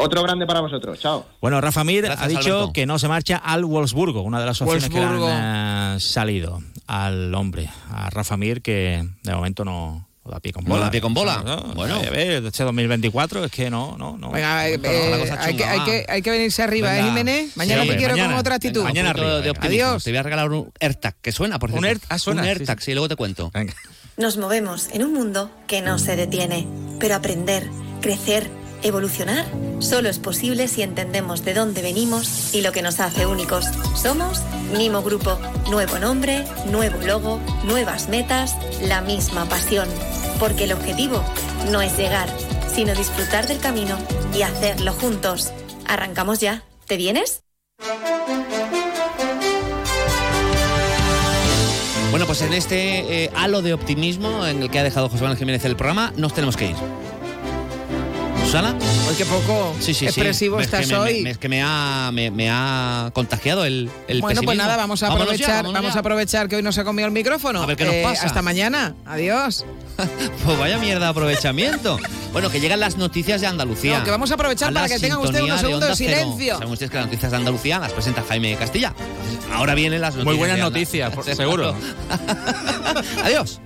Otro grande para vosotros, chao. Bueno, Rafa Mir Gracias, ha dicho Alberto. que no se marcha al Wolfsburgo, una de las opciones que le han eh, salido al hombre, a Rafa Mir, que de momento no, no da pie con No bola. da pie con bola. No, no, Bueno. a ver, este 2024 es que no, no, no. Venga, eh, No, no, la eh, hay, que, hay, que, hay que venirse arriba, ¿eh, Venga. Jiménez? Mañana Sí, te quiero mañana. con otra actitud. Venga, mañana Un arriba, de. Adiós. Te voy a regalar un AirTag, que suena, por Un cierto. Air- ah, suena, Un sí, AirTag, sí. sí, luego te cuento. Venga. Nos movemos en un mundo que no se detiene, pero aprender, crecer, evolucionar, solo es posible si entendemos de dónde venimos y lo que nos hace únicos. Somos Nimo Grupo. Nuevo nombre, nuevo logo, nuevas metas, la misma pasión. Porque el objetivo no es llegar, sino disfrutar del camino y hacerlo juntos. Arrancamos ya. ¿Te vienes? Bueno, pues en este eh, halo de optimismo en el que ha dejado José Manuel Jiménez el programa, nos tenemos que ir. ¿Susana? Hoy qué poco Sí, sí, sí. expresivo Es que estás me- hoy. me- es que me ha, me, me ha contagiado el, el bueno, pues pesimismo. nada, vamos a Vámonos ya, aprovechar, vámonos vamos ya. a aprovechar que hoy nos ha comido el micrófono. A ver qué nos Eh, pasa. Hasta mañana. Adiós. Pues vaya mierda de aprovechamiento. bueno, que llegan las noticias de Andalucía. No, que vamos a aprovechar la para que tengan ustedes unos segundos de Cero. silencio. Saben ustedes que las noticias de Andalucía las presenta Jaime Castilla. Ahora vienen las noticias. Muy buenas de noticias, por- seguro. Adiós.